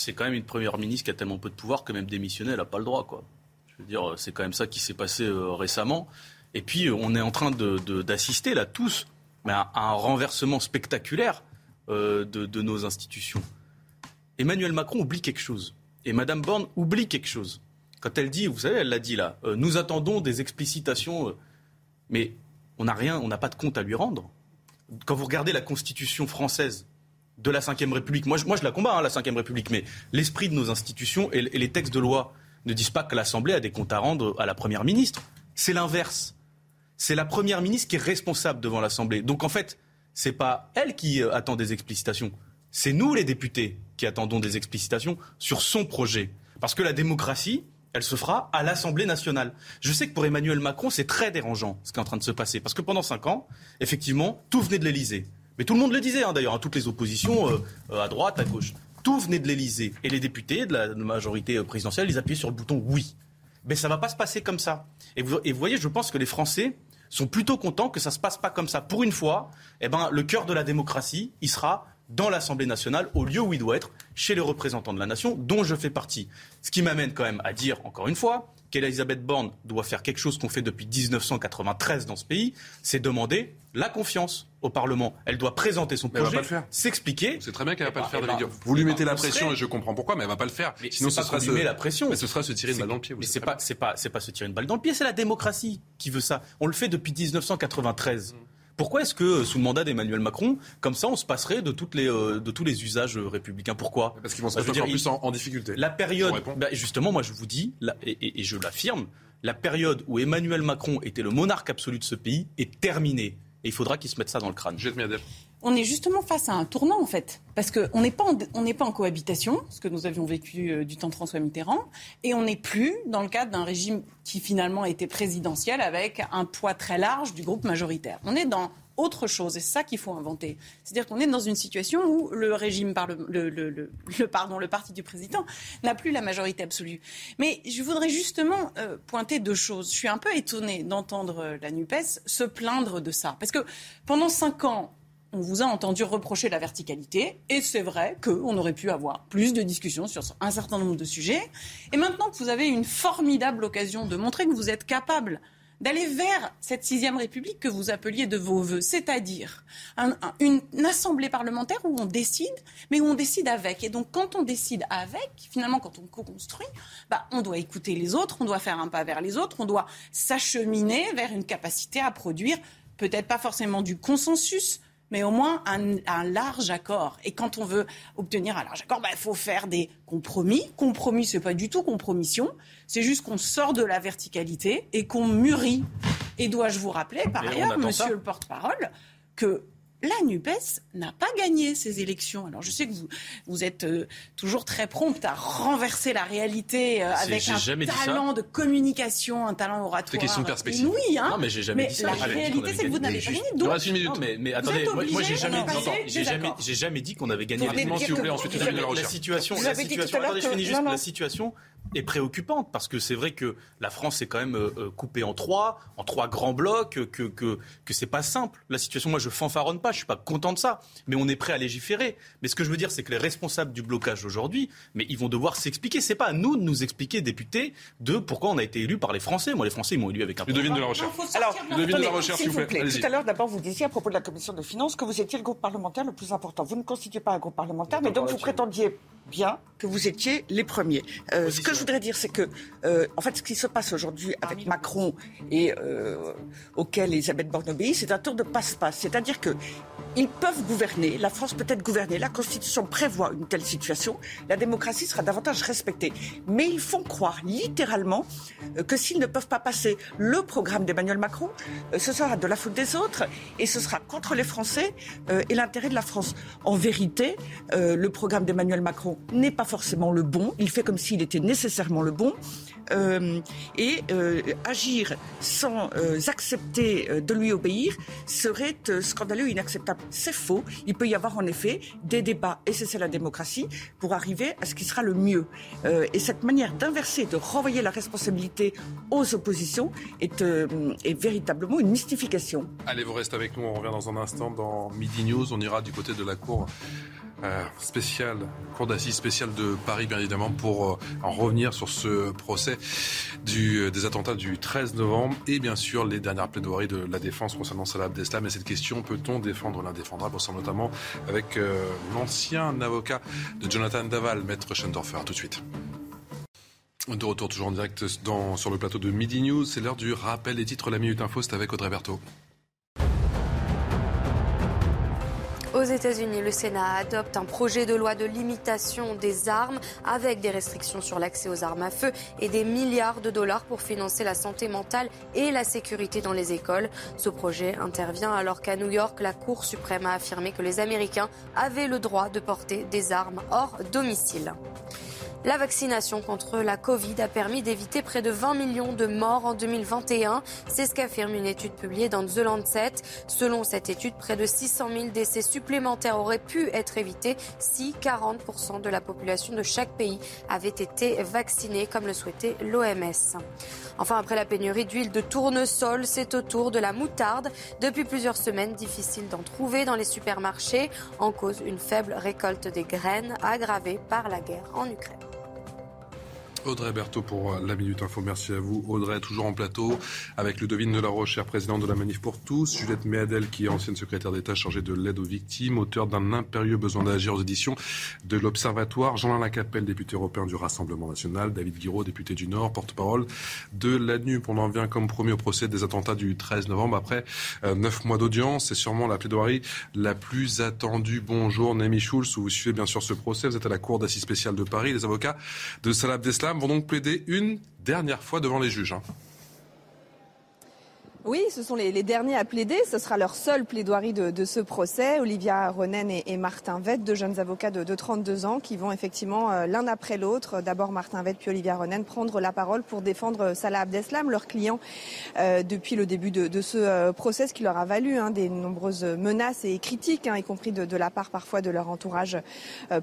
c'est quand même une première ministre qui a tellement peu de pouvoir que même démissionner, elle n'a pas le droit. Quoi. Je veux dire, c'est quand même ça qui s'est passé euh, récemment. Et puis, euh, on est en train d'assister, là, tous, mais à, un renversement spectaculaire euh, de, nos institutions. Emmanuel Macron oublie quelque chose. Et Madame Borne oublie quelque chose. Quand elle dit, vous savez, elle l'a dit là, nous attendons des explicitations, mais on n'a rien, on n'a pas de compte à lui rendre. Quand vous regardez la Constitution française, de la Ve République. Moi, je, moi, je la combats, hein, la Ve République, mais l'esprit de nos institutions et, les textes de loi ne disent pas que l'Assemblée a des comptes à rendre à la Première ministre. C'est l'inverse. C'est la Première ministre qui est responsable devant l'Assemblée. Donc, en fait, c'est pas elle qui euh, attend des explicitations. C'est nous, les députés, qui attendons des explicitations sur son projet. Parce que la démocratie, elle se fera à l'Assemblée nationale. Je sais que pour Emmanuel Macron, c'est très dérangeant ce qui est en train de se passer. Parce que pendant cinq ans, effectivement, tout venait de l'Élysée. Mais tout le monde le disait, hein, d'ailleurs, à toutes les oppositions, euh, euh, à droite, à gauche. Tout venait de l'Elysée. Et les députés de la majorité euh, présidentielle, ils appuyaient sur le bouton oui. Mais ça ne va pas se passer comme ça. Et vous, voyez, je pense que les Français sont plutôt contents que ça ne se passe pas comme ça. Pour une fois, eh ben, le cœur de la démocratie, il sera dans l'Assemblée nationale, au lieu où il doit être, chez les représentants de la nation, dont je fais partie. Ce qui m'amène quand même à dire, encore une fois, qu'Elisabeth Borne doit faire quelque chose qu'on fait depuis 1993 dans ce pays, c'est demander la confiance au Parlement. Elle doit présenter son projet, s'expliquer. C'est très bien qu'elle ne va pas le faire, David Vous lui mettez la pression et je comprends pourquoi, mais elle ne va pas le faire. Sinon, ce sera se... la pression. Mais ce sera se tirer une balle dans le pied. Mais c'est pas, c'est pas, c'est pas se tirer une balle dans le pied, c'est la démocratie qui veut ça. On le fait depuis 1993. Pourquoi est-ce que, sous le mandat d'Emmanuel Macron, comme ça, on se passerait de, toutes les, euh, de tous les usages euh, républicains? Pourquoi? Parce qu'ils vont se mettre encore plus en, difficulté. La période, bah, justement, moi je vous dis, et, et je l'affirme, la période où Emmanuel Macron était le monarque absolu de ce pays est terminée. Et il faudra qu'ils se mettent ça dans le crâne. On est justement face à un tournant, en fait. Parce qu'on n'est pas, en, pas en cohabitation, ce que nous avions vécu euh, du temps de François Mitterrand, et on n'est plus dans le cadre d'un régime qui finalement était présidentiel avec un poids très large du groupe majoritaire. On est dans autre chose. Et c'est ça qu'il faut inventer. C'est-à-dire qu'on est dans une situation où le régime, le, pardon, le parti du président n'a plus la majorité absolue. Mais je voudrais justement euh, pointer deux choses. Je suis un peu étonnée d'entendre euh, la NUPES se plaindre de ça. Parce que pendant cinq ans, on vous a entendu reprocher la verticalité, et c'est vrai qu'on aurait pu avoir plus de discussions sur un certain nombre de sujets. Et maintenant que vous avez une formidable occasion de montrer que vous êtes capable d'aller vers cette sixième République que vous appeliez de vos voeux, c'est-à-dire une, assemblée parlementaire où on décide, mais où on décide avec. Et donc quand on décide avec, finalement quand on co-construit, bah, on doit écouter les autres, on doit faire un pas vers les autres, on doit s'acheminer vers une capacité à produire peut-être pas forcément du consensus, mais au moins un, large accord. Et quand on veut obtenir un large accord, bah, il faut faire des compromis. Compromis, ce n'est pas du tout compromission. C'est juste qu'on sort de la verticalité et qu'on mûrit. Et dois-je vous rappeler, par ailleurs, monsieur le porte-parole, que la NUPES n'a pas gagné ces élections. Alors je sais que vous, vous êtes euh, toujours très prompt à renverser la réalité euh, avec un talent de communication, un talent oratoire. C'est question de perspective. Oui, hein. Non, mais j'ai jamais dit ça. La réalité, c'est que vous n'avez pas gagné. Donc, une minute. Non, mais, mais attendez, moi, moi j'ai jamais, dit, jamais, j'ai jamais dit qu'on avait gagné. S'il vous plaît, ensuite, la situation, la situation, attendez, je finis juste la situation est préoccupante parce que c'est vrai que la France est quand même euh, coupée en trois, en trois grands blocs, que que que c'est pas simple. La situation, moi, je fanfaronne pas, je suis pas content de ça, mais on est prêt à légiférer. Mais ce que je veux dire, c'est que les responsables du blocage aujourd'hui, mais ils vont devoir s'expliquer. C'est pas à nous de nous expliquer, députés, de pourquoi on a été élus par les Français. Moi, les Français, ils m'ont élu avec un. devine de la recherche. Alors, devine de la recherche, s'il vous plaît. Tout à l'heure, d'abord, vous disiez à propos de la commission des finances que vous étiez le groupe parlementaire le plus important. Vous ne constituez pas un groupe parlementaire, mais donc vous prétendiez bien que vous étiez les premiers. Euh, ce que je voudrais dire, c'est que, euh, en fait, ce qui se passe aujourd'hui avec Macron et euh, auquel Elisabeth Borne obéit, c'est un tour de passe-passe. C'est-à-dire que ils peuvent gouverner, la France peut être gouvernée, la Constitution prévoit une telle situation, la démocratie sera davantage respectée. Mais ils font croire littéralement que s'ils ne peuvent pas passer le programme d'Emmanuel Macron, ce sera de la faute des autres et ce sera contre les Français et l'intérêt de la France. En vérité, le programme d'Emmanuel Macron n'est pas forcément le bon. Il fait comme s'il était nécessairement le bon. Euh, et euh, agir sans euh, accepter de lui obéir serait scandaleux inacceptable. C'est faux. Il peut y avoir en effet des débats, et c'est ça la démocratie, pour arriver à ce qui sera le mieux. et cette manière d'inverser, de renvoyer la responsabilité aux oppositions est véritablement une mystification. Allez, vous restez avec nous. On revient dans un instant dans Midi News. On ira du côté de la Cour euh, spéciale, cour d'assises spéciale de Paris, bien évidemment, pour euh, en revenir sur ce procès euh, des attentats du 13 novembre et bien sûr les dernières plaidoiries de la défense concernant Salah Abdeslam. Et cette question, peut-on défendre? L'indéfendable On notamment avec l'ancien avocat de Jonathan Daval, maître Schendorfer. tout de suite. De retour toujours en direct sur le plateau de Midi News. C'est l'heure du rappel des titres. La Minute Info, c'est avec Audrey Berthaud. Aux États-Unis, le Sénat adopte un projet de loi de limitation des armes avec des restrictions sur l'accès aux armes à feu et des milliards de dollars pour financer la santé mentale et la sécurité dans les écoles. Ce projet intervient alors qu'à New York, la Cour suprême a affirmé que les Américains avaient le droit de porter des armes hors domicile. La vaccination contre la Covid a permis d'éviter près de 20 millions de morts en 2021. C'est ce qu'affirme une étude publiée dans The Lancet. Selon cette étude, près de 600 000 décès supplémentaires auraient pu être évités si 40% de la population de chaque pays avait été vaccinée, comme le souhaitait l'OMS. Enfin, après la pénurie d'huile de tournesol, c'est au tour de la moutarde. Depuis plusieurs semaines, difficile d'en trouver dans les supermarchés, en cause une faible récolte des graines aggravée par la guerre en Ukraine. Audrey Berthaud pour la Minute Info. Merci à vous. Audrey, toujours en plateau avec Ludovine de la Rochère, présidente de la Manif pour tous. Juliette Méadel, qui est ancienne secrétaire d'État chargée de l'aide aux victimes, auteur d'un impérieux besoin d'agir aux éditions de l'Observatoire. Jean-Alain Lacapelle, député européen du Rassemblement National. David Guiraud, député du Nord, porte-parole de l'ANUP. On en vient comme promis au procès des attentats du 13 novembre. Après euh, neuf mois d'audience, c'est sûrement la plaidoirie la plus attendue. Bonjour, Nemi Schulz, vous suivez bien sûr ce procès. Vous êtes à la Cour d'assises spéciale de Paris. Les avocats de Salah Abdeslam vont donc plaider une dernière fois devant les juges. Oui, ce sont les, derniers à plaider. Ce sera leur seule plaidoirie de, ce procès. Olivia Ronen et, Martin Vett, deux jeunes avocats de, 32 ans, qui vont effectivement euh, l'un après l'autre, d'abord Martin Vett puis Olivia Ronen, prendre la parole pour défendre Salah Abdeslam, leur client, euh, depuis le début de, ce euh, procès, ce qui leur a valu hein, des nombreuses menaces et critiques, hein, y compris de, la part parfois de leur entourage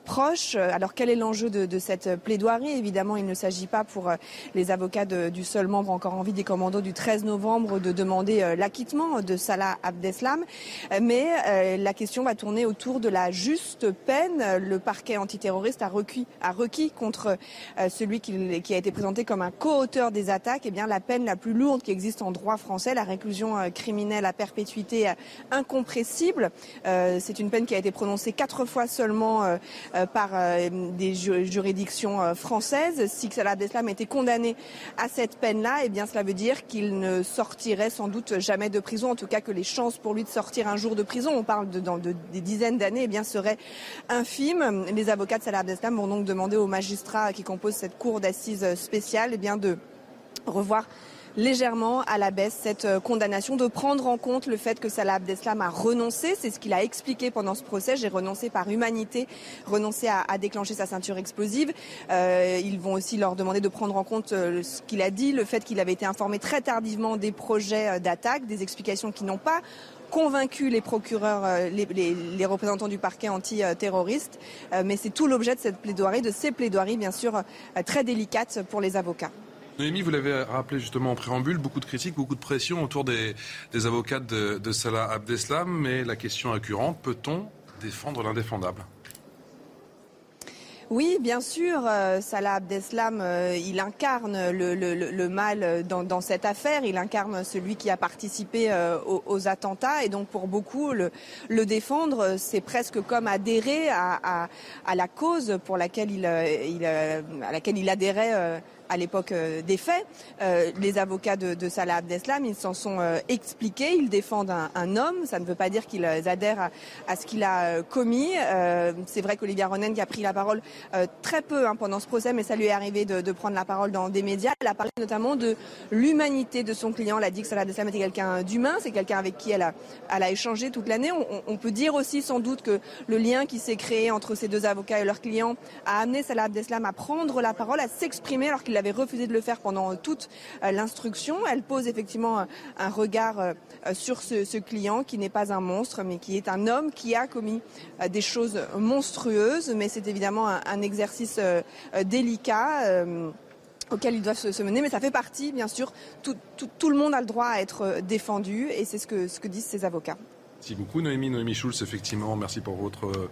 proche. Alors quel est l'enjeu de, cette plaidoirie? Évidemment, il ne s'agit pas pour les avocats du seul membre encore en vie des commandos du 13 novembre de demander euh, l'acquittement de Salah Abdeslam. Euh, mais euh, la question va tourner autour de la juste peine. Le parquet antiterroriste a requis, a requis contre celui qui, a été présenté comme un co-auteur des attaques, eh bien la peine la plus lourde qui existe en droit français, la réclusion criminelle à perpétuité incompressible. C'est une peine qui a été prononcée quatre fois seulement par des juridictions françaises. Si Salah Abdeslam était condamné à cette peine-là, eh bien cela veut dire qu'il ne sortirait sans doute jamais de prison, en tout cas que les chances pour lui de sortir un jour de prison, on parle de, dans des dizaines d'années, eh bien seraient infimes. Les avocats de Salah Abdeslam vont donc demander aux magistrats qui composent cette cour d'assises spéciale eh bien de revoir légèrement à la baisse cette euh, condamnation, de prendre en compte le fait que Salah Abdeslam a renoncé. C'est ce qu'il a expliqué pendant ce procès. J'ai renoncé par humanité, renoncé à, déclencher sa ceinture explosive. Euh, ils vont aussi leur demander de prendre en compte euh, ce qu'il a dit, le fait qu'il avait été informé très tardivement des projets d'attaque, des explications qui n'ont pas convaincu les procureurs, les, les, représentants du parquet antiterroriste. mais c'est tout l'objet de cette plaidoirie, de ces plaidoiries bien sûr très délicates pour les avocats. Noémie, vous l'avez rappelé justement en préambule, beaucoup de critiques, beaucoup de pression autour des, avocats de, de Salah Abdeslam, mais la question récurrente, peut-on défendre l'indéfendable? Oui, bien sûr, euh, Salah Abdeslam, euh, il incarne le, mal dans, cette affaire, il incarne celui qui a participé euh, aux, attentats, et donc pour beaucoup, le, défendre, c'est presque comme adhérer à, la cause pour laquelle il, à laquelle il adhérait à l'époque euh, des faits. Euh, les avocats de, Salah Abdeslam, ils s'en sont euh, expliqués, ils défendent un, homme, ça ne veut pas dire qu'ils adhèrent à, ce qu'il a commis. c'est vrai qu'Olivia Ronen, qui a pris la parole très peu hein, pendant ce procès, mais ça lui est arrivé de, prendre la parole dans des médias, elle a parlé notamment de l'humanité de son client, elle a dit que Salah Abdeslam était quelqu'un d'humain, c'est quelqu'un avec qui elle a, échangé toute l'année. On, on, peut dire aussi sans doute que le lien qui s'est créé entre ces deux avocats et leurs clients a amené Salah Abdeslam à prendre la parole, à s'exprimer alors qu'il avait refusé de le faire pendant toute euh, l'instruction. Elle pose effectivement un regard euh, sur ce, client qui n'est pas un monstre, mais qui est un homme qui a commis euh, des choses monstrueuses. Mais c'est évidemment un, exercice délicat auquel ils doivent se, mener, mais ça fait partie, bien sûr, tout, le monde a le droit à être défendu, et c'est ce que, ce que disent ces avocats. Merci beaucoup Noémie, Noémie Schulz, effectivement, merci pour votre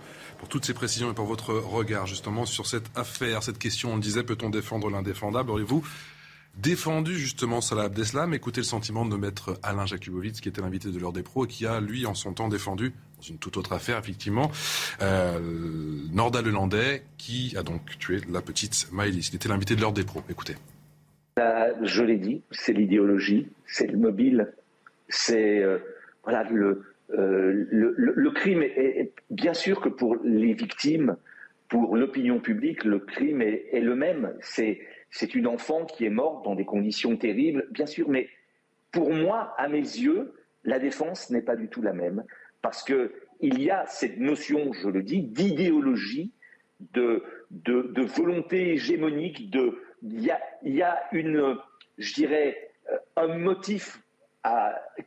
toutes ces précisions et pour votre regard justement sur cette affaire, cette question. On le disait, peut-on défendre l'indéfendable? Auriez-vous défendu justement Salah Abdeslam? Écoutez le sentiment de maître Alain Jakubowicz, qui était l'invité de l'heure des pros et qui a, lui, en son temps défendu, dans une toute autre affaire, effectivement, euh, Norda Lelandais, qui a donc tué la petite Maëlys. Il était l'invité de l'heure des pros. Écoutez. je l'ai dit, c'est l'idéologie, c'est le mobile, c'est euh, voilà le, euh, le, crime est, bien sûr que pour les victimes, pour l'opinion publique, le crime est, le même. C'est c'est une enfant qui est morte dans des conditions terribles, bien sûr, mais pour moi, à mes yeux, la défense n'est pas du tout la même, parce que il y a cette notion, je le dis, d'idéologie, de, de, volonté hégémonique, de, il y a, il y a une, je dirais, euh, un motif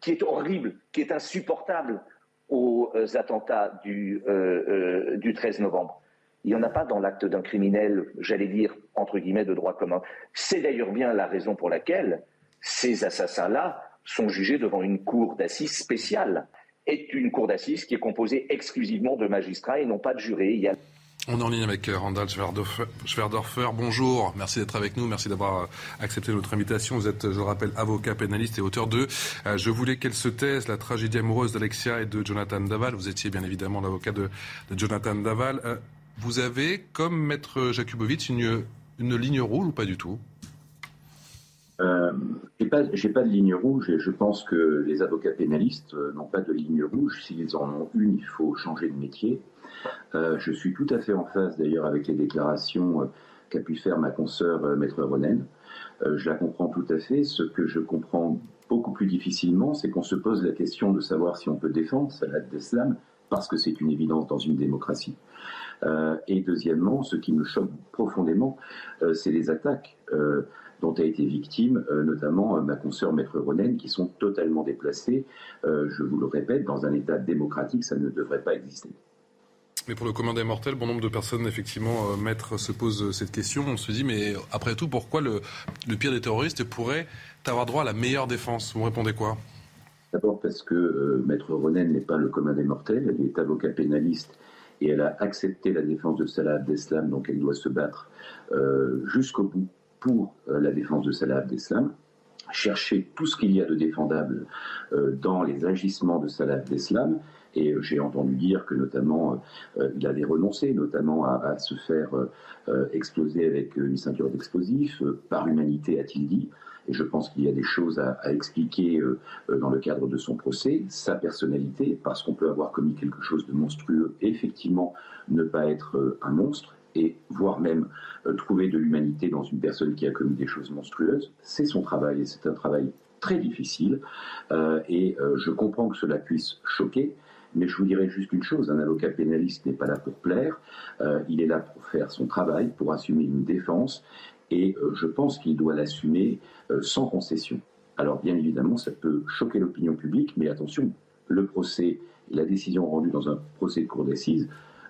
qui est horrible, qui est insupportable aux euh, attentats du, euh, euh, du 13 novembre. Il n'y en a pas dans l'acte d'un criminel, j'allais dire, entre guillemets, de droit commun. C'est d'ailleurs bien la raison pour laquelle ces assassins-là sont jugés devant une cour d'assises spéciale. Est une cour d'assises qui est composée exclusivement de magistrats et non pas de jurés. On est en ligne avec euh, Randall Schwerdorfer. Bonjour, merci d'être avec nous, merci d'avoir euh, accepté notre invitation. Vous êtes, je le rappelle, avocat pénaliste et auteur de euh, Je voulais qu'elle se taise, la tragédie amoureuse d'Alexia et de Jonathan Daval. Vous étiez bien évidemment l'avocat de, Jonathan Daval. vous avez, comme maître Jakubowicz, une, ligne rouge ou pas du tout? Euh, j'ai pas, pas de ligne rouge et je pense que les avocats pénalistes n'ont pas de ligne rouge. S'ils en ont une, il faut changer de métier. Euh, je suis tout à fait en phase d'ailleurs avec les déclarations euh, qu'a pu faire ma consoeur euh, Maître Ronen. je la comprends tout à fait. Ce que je comprends beaucoup plus difficilement, c'est qu'on se pose la question de savoir si on peut défendre Salah d'Islam parce que c'est une évidence dans une démocratie. et deuxièmement, ce qui me choque profondément, c'est les attaques dont a été victime notamment ma consoeur Maître Ronen, qui sont totalement déplacées. je vous le répète, dans un État démocratique, ça ne devrait pas exister. Mais pour le commun des mortels, bon nombre de personnes, effectivement, euh, maître, se posent cette question. On se dit, mais après tout, pourquoi le, pire des terroristes pourrait avoir droit à la meilleure défense? Vous répondez quoi? D'abord parce que euh, maître Ronen n'est pas le commun des mortels. Elle est avocat pénaliste et elle a accepté la défense de Salah Abdeslam, donc elle doit se battre euh, jusqu'au bout pour la défense de Salah Abdeslam chercher tout ce qu'il y a de défendable dans les agissements de Salah Abdeslam et euh, j'ai entendu dire que notamment euh, euh, il avait renoncé notamment à, se faire exploser avec une ceinture d'explosifs. par humanité, a-t-il dit. Et je pense qu'il y a des choses à, expliquer dans le cadre de son procès, sa personnalité, parce qu'on peut avoir commis quelque chose de monstrueux effectivement ne pas être un monstre. et voire même trouver de l'humanité dans une personne qui a commis des choses monstrueuses. C'est son travail et c'est un travail très difficile. Et je comprends que cela puisse choquer. Mais je vous dirais juste une chose, un avocat pénaliste n'est pas là pour plaire, il est là pour faire son travail, pour assumer une défense, et je pense qu'il doit l'assumer sans concession. Alors bien évidemment, ça peut choquer l'opinion publique, mais attention, le procès, la décision rendue dans un procès de cour d'assises,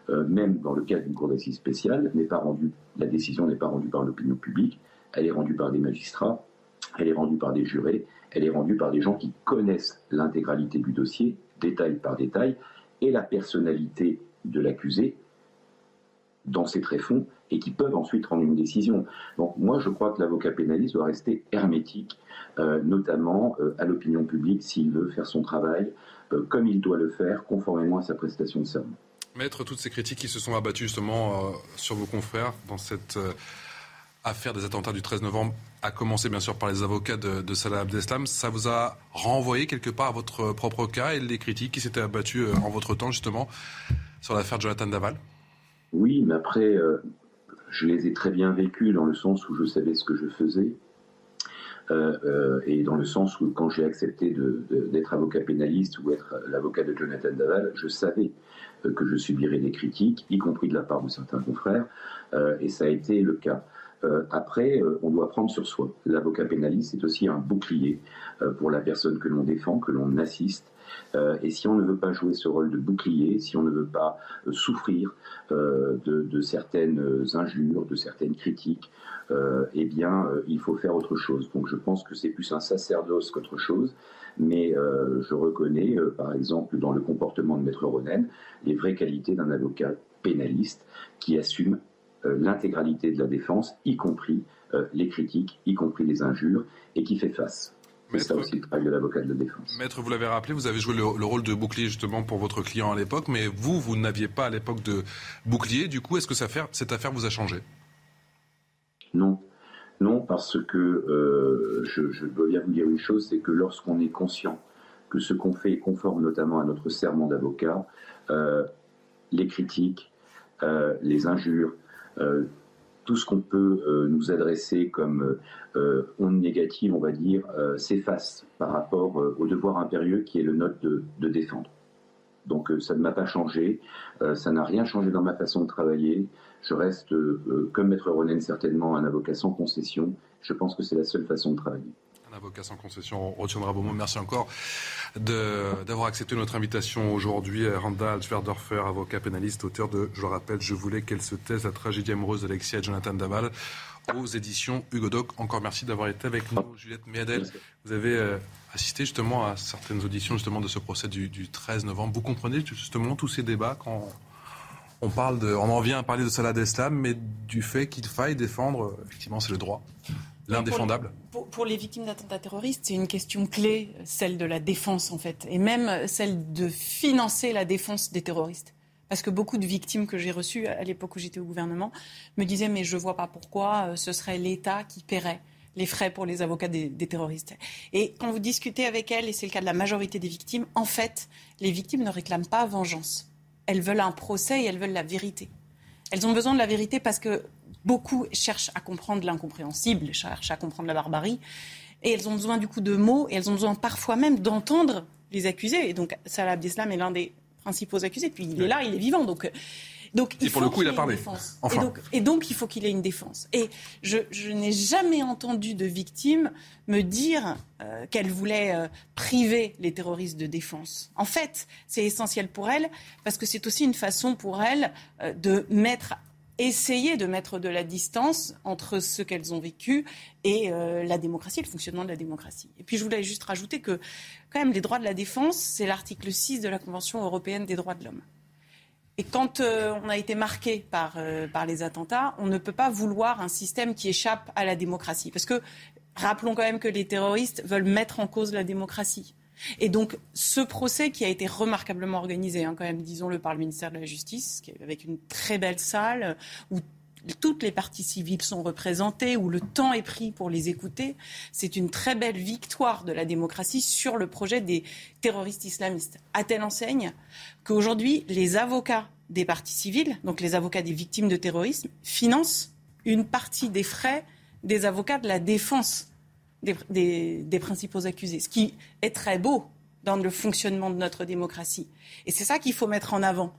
même dans le cadre d'une cour d'assises spéciale, n'est pas rendue, la décision n'est pas rendue par l'opinion publique, elle est rendue par des magistrats, elle est rendue par des jurés, elle est rendue par des gens qui connaissent l'intégralité du dossier, détail par détail, et la personnalité de l'accusé dans ses tréfonds, et qui peuvent ensuite rendre une décision. Donc moi, je crois que l'avocat pénaliste doit rester hermétique, euh, notamment euh, à l'opinion publique, s'il veut faire son travail euh, comme il doit le faire, conformément à sa prestation de serment. Maître, toutes ces critiques qui se sont abattues justement sur vos confrères dans cette affaire des attentats du 13 novembre a commencé bien sûr par les avocats de, Salah Abdeslam. Ça vous a renvoyé quelque part à votre propre cas et les critiques qui s'étaient abattues euh, en votre temps justement sur l'affaire Jonathan Daval? Oui, mais après, euh, je les ai très bien vécues dans le sens où je savais ce que je faisais. Euh, et dans le sens où quand j'ai accepté d'être avocat pénaliste ou être l'avocat de Jonathan Daval, je savais que je subirais des critiques, y compris de la part de certains confrères, et ça a été le cas. Euh, après, euh, on doit prendre sur soi. L'avocat pénaliste, c'est aussi un bouclier euh, pour la personne que l'on défend, que l'on assiste. et si on ne veut pas jouer ce rôle de bouclier, si on ne veut pas souffrir de, certaines injures, de certaines critiques, eh bien, il faut faire autre chose. Donc, je pense que c'est plus un sacerdoce qu'autre chose. Mais je reconnais, par exemple, dans le comportement de Maître Ronen, les vraies qualités d'un avocat pénaliste qui assume l'intégralité de la défense, y compris euh, les critiques, y compris les injures, et qui fait face. C'est ça aussi le travail de l'avocat de la défense. Maître, vous l'avez rappelé, vous avez joué le, rôle de bouclier justement pour votre client à l'époque, mais vous, vous n'aviez pas à l'époque de bouclier. Du coup, est-ce que cette affaire vous a changé? Non. Non, parce que euh, je, dois bien vous dire une chose, c'est que lorsqu'on est conscient que ce qu'on fait est conforme notamment à notre serment d'avocat, les critiques, les injures, euh, tout ce qu'on peut euh, nous adresser comme euh, onde négative, on va dire, s'efface par rapport au devoir impérieux qui est le nôtre de, défendre. Donc ça ne m'a pas changé, ça n'a rien changé dans ma façon de travailler. Je reste, comme Maître Ronen, certainement un avocat sans concession. Je pense que c'est la seule façon de travailler. Avocat sans concession, on retiendra mot. Merci encore d'avoir accepté notre invitation aujourd'hui. Randall Schwerdorfer, avocat pénaliste, auteur de, je le rappelle, Je voulais qu'elle se taise, la tragédie amoureuse d'Alexia et Jonathan Daval aux éditions Hugo Doc. Encore merci d'avoir été avec nous, Juliette Méadel. Vous avez euh, assisté justement à certaines auditions justement de ce procès du, 13 novembre. Vous comprenez justement tous ces débats quand on parle de, on en vient à parler de Salah d'Eslam, mais du fait qu'il faille défendre, effectivement, c'est le droit l'indéfendable pour, les victimes d'attentats terroristes, c'est une question clé, celle de la défense en fait, et même celle de financer la défense des terroristes. Parce que beaucoup de victimes que j'ai reçues à l'époque où j'étais au gouvernement me disaient mais je ne vois pas pourquoi euh, ce serait l'État qui paierait les frais pour les avocats des, des, terroristes. Et quand vous discutez avec elles, et c'est le cas de la majorité des victimes, en fait, les victimes ne réclament pas vengeance. Elles veulent un procès et elles veulent la vérité. Elles ont besoin de la vérité parce que beaucoup cherchent à comprendre l'incompréhensible, cherchent à comprendre la barbarie. Et elles ont besoin du coup de mots, et elles ont besoin parfois même d'entendre les accusés. Et donc Salah Abdeslam est l'un des principaux accusés. Puis il est là, il est vivant. Donc, donc il pour le coup, il a parlé. Et, donc, il faut qu'il ait une défense. Et je, n'ai jamais entendu de victime me dire euh, qu'elle voulait euh, priver les terroristes de défense. En fait, c'est essentiel pour elle parce que c'est aussi une façon pour elle euh, de mettre essayer de mettre de la distance entre ce qu'elles ont vécu et euh, la démocratie, le fonctionnement de la démocratie. Et puis je voulais juste rajouter que quand même les droits de la défense, c'est l'article 6 de la Convention européenne des droits de l'homme. Et quand euh, on a été marqué par, euh, par les attentats, on ne peut pas vouloir un système qui échappe à la démocratie. Parce que rappelons quand même que les terroristes veulent mettre en cause la démocratie. Et donc, ce procès qui a été remarquablement organisé, hein, quand même, disons-le, par le ministère de la Justice, avec une très belle salle où toutes les parties civiles sont représentées, où le temps est pris pour les écouter. C'est une très belle victoire de la démocratie sur le projet des terroristes islamistes. À telle enseigne qu'aujourd'hui, les avocats des parties civiles, donc les avocats des victimes de terrorisme, financent une partie des frais des avocats de la défense des, principaux accusés, ce qui est très beau dans le fonctionnement de notre démocratie. Et c'est ça qu'il faut mettre en avant.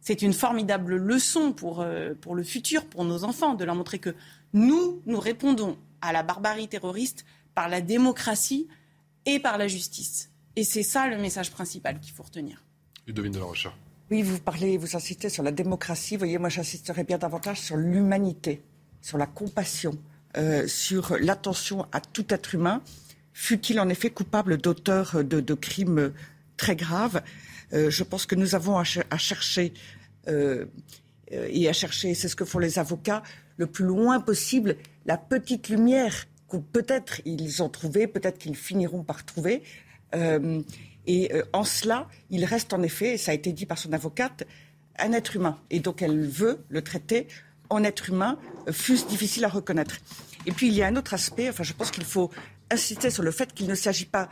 C'est une formidable leçon pour, euh, pour le futur, pour nos enfants, de leur montrer que nous, nous répondons à la barbarie terroriste par la démocratie et par la justice. Et c'est ça le message principal qu'il faut retenir. Ludovine de la Recherche. Oui, vous parlez, vous insistez sur la démocratie. Vous voyez, moi, j'insisterais bien davantage sur l'humanité, sur la compassion, euh, sur l'attention à tout être humain, fut-il en effet coupable d'auteurs de, crimes très graves. Euh, je pense que nous avons à, chercher euh, et à chercher, c'est ce que font les avocats, le plus loin possible la petite lumière que peut-être ils ont trouvée, peut-être qu'ils finiront par trouver. et en cela, il reste en effet, et ça a été dit par son avocate, un être humain. Et donc elle veut le traiter en être humain, fût-ce difficile à reconnaître. Et puis il y a un autre aspect, enfin je pense qu'il faut insister sur le fait qu'il ne s'agit pas,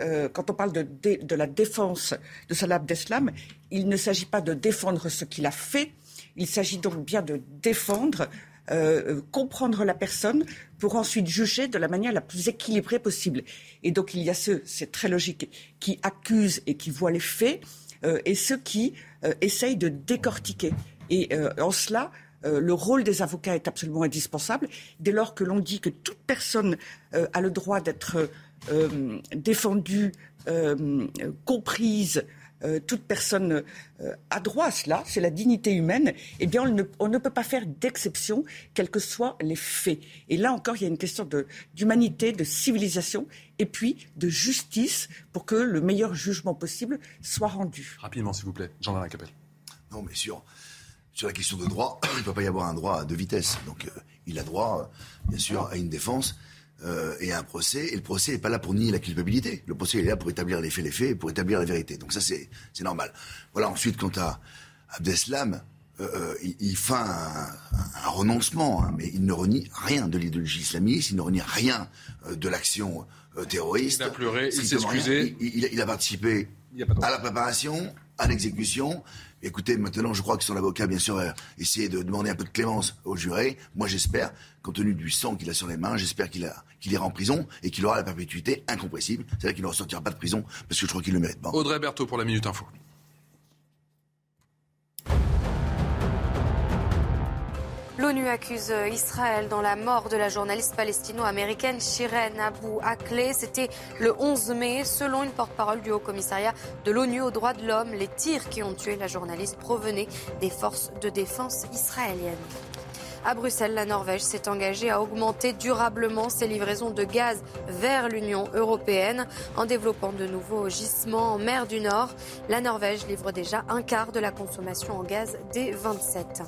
euh, quand on parle de, de, la défense de Salah Abdeslam, il ne s'agit pas de défendre ce qu'il a fait, il s'agit donc bien de défendre, euh, comprendre la personne pour ensuite juger de la manière la plus équilibrée possible. Et donc il y a ceux, c'est très logique, qui accusent et qui voient les faits, euh, et ceux qui essayent de décortiquer. Et en cela, euh, le rôle des avocats est absolument indispensable. Dès lors que l'on dit que toute personne euh, a le droit d'être euh, défendue, comprise, toute personne a droit à cela, c'est la dignité humaine, eh bien, on ne, peut pas faire d'exception, quels que soient les faits. Et là encore, il y a une question d'humanité, de, civilisation, et puis de justice pour que le meilleur jugement possible soit rendu. Rapidement, s'il vous plaît, Jean-Marie Capel. Non, mais sûr sur la question de droit, [coughs] il ne peut pas y avoir un droit de vitesse. Donc euh, il a droit, bien sûr, à une défense euh, et à un procès. Et le procès n'est pas là pour nier la culpabilité. Le procès est là pour établir les faits, les faits, et pour établir la vérité. Donc ça, c'est normal. Voilà, ensuite, quant à Abdeslam, euh, il, fait un, renoncement, hein, mais il ne renie rien de l'idéologie islamiste, il ne renie rien de l'action terroriste. Il a pleuré, il s'est excusé. Il, a participé à la préparation, à l'exécution, Écoutez, maintenant, je crois que son avocat, bien sûr, a essayé de demander un peu de clémence au juré. Moi, j'espère, compte tenu du sang qu'il a sur les mains, j'espère qu'il ira en prison et qu'il aura la perpétuité incompressible. C'est-à-dire qu'il ne ressortira pas de prison parce que je crois qu'il le mérite pas. Audrey Berthaud pour la Minute Info. L'ONU accuse Israël dans la mort de la journaliste palestino-américaine Shiren Abu Akleh. C'était le 11 mai. Selon une porte-parole du Haut-Commissariat de l'ONU aux droits de l'homme, les tirs qui ont tué la journaliste provenaient des forces de défense israéliennes. À Bruxelles, la Norvège s'est engagée à augmenter durablement ses livraisons de gaz vers l'Union européenne en développant de nouveaux gisements en mer du Nord. La Norvège livre déjà un quart de la consommation en gaz des 27.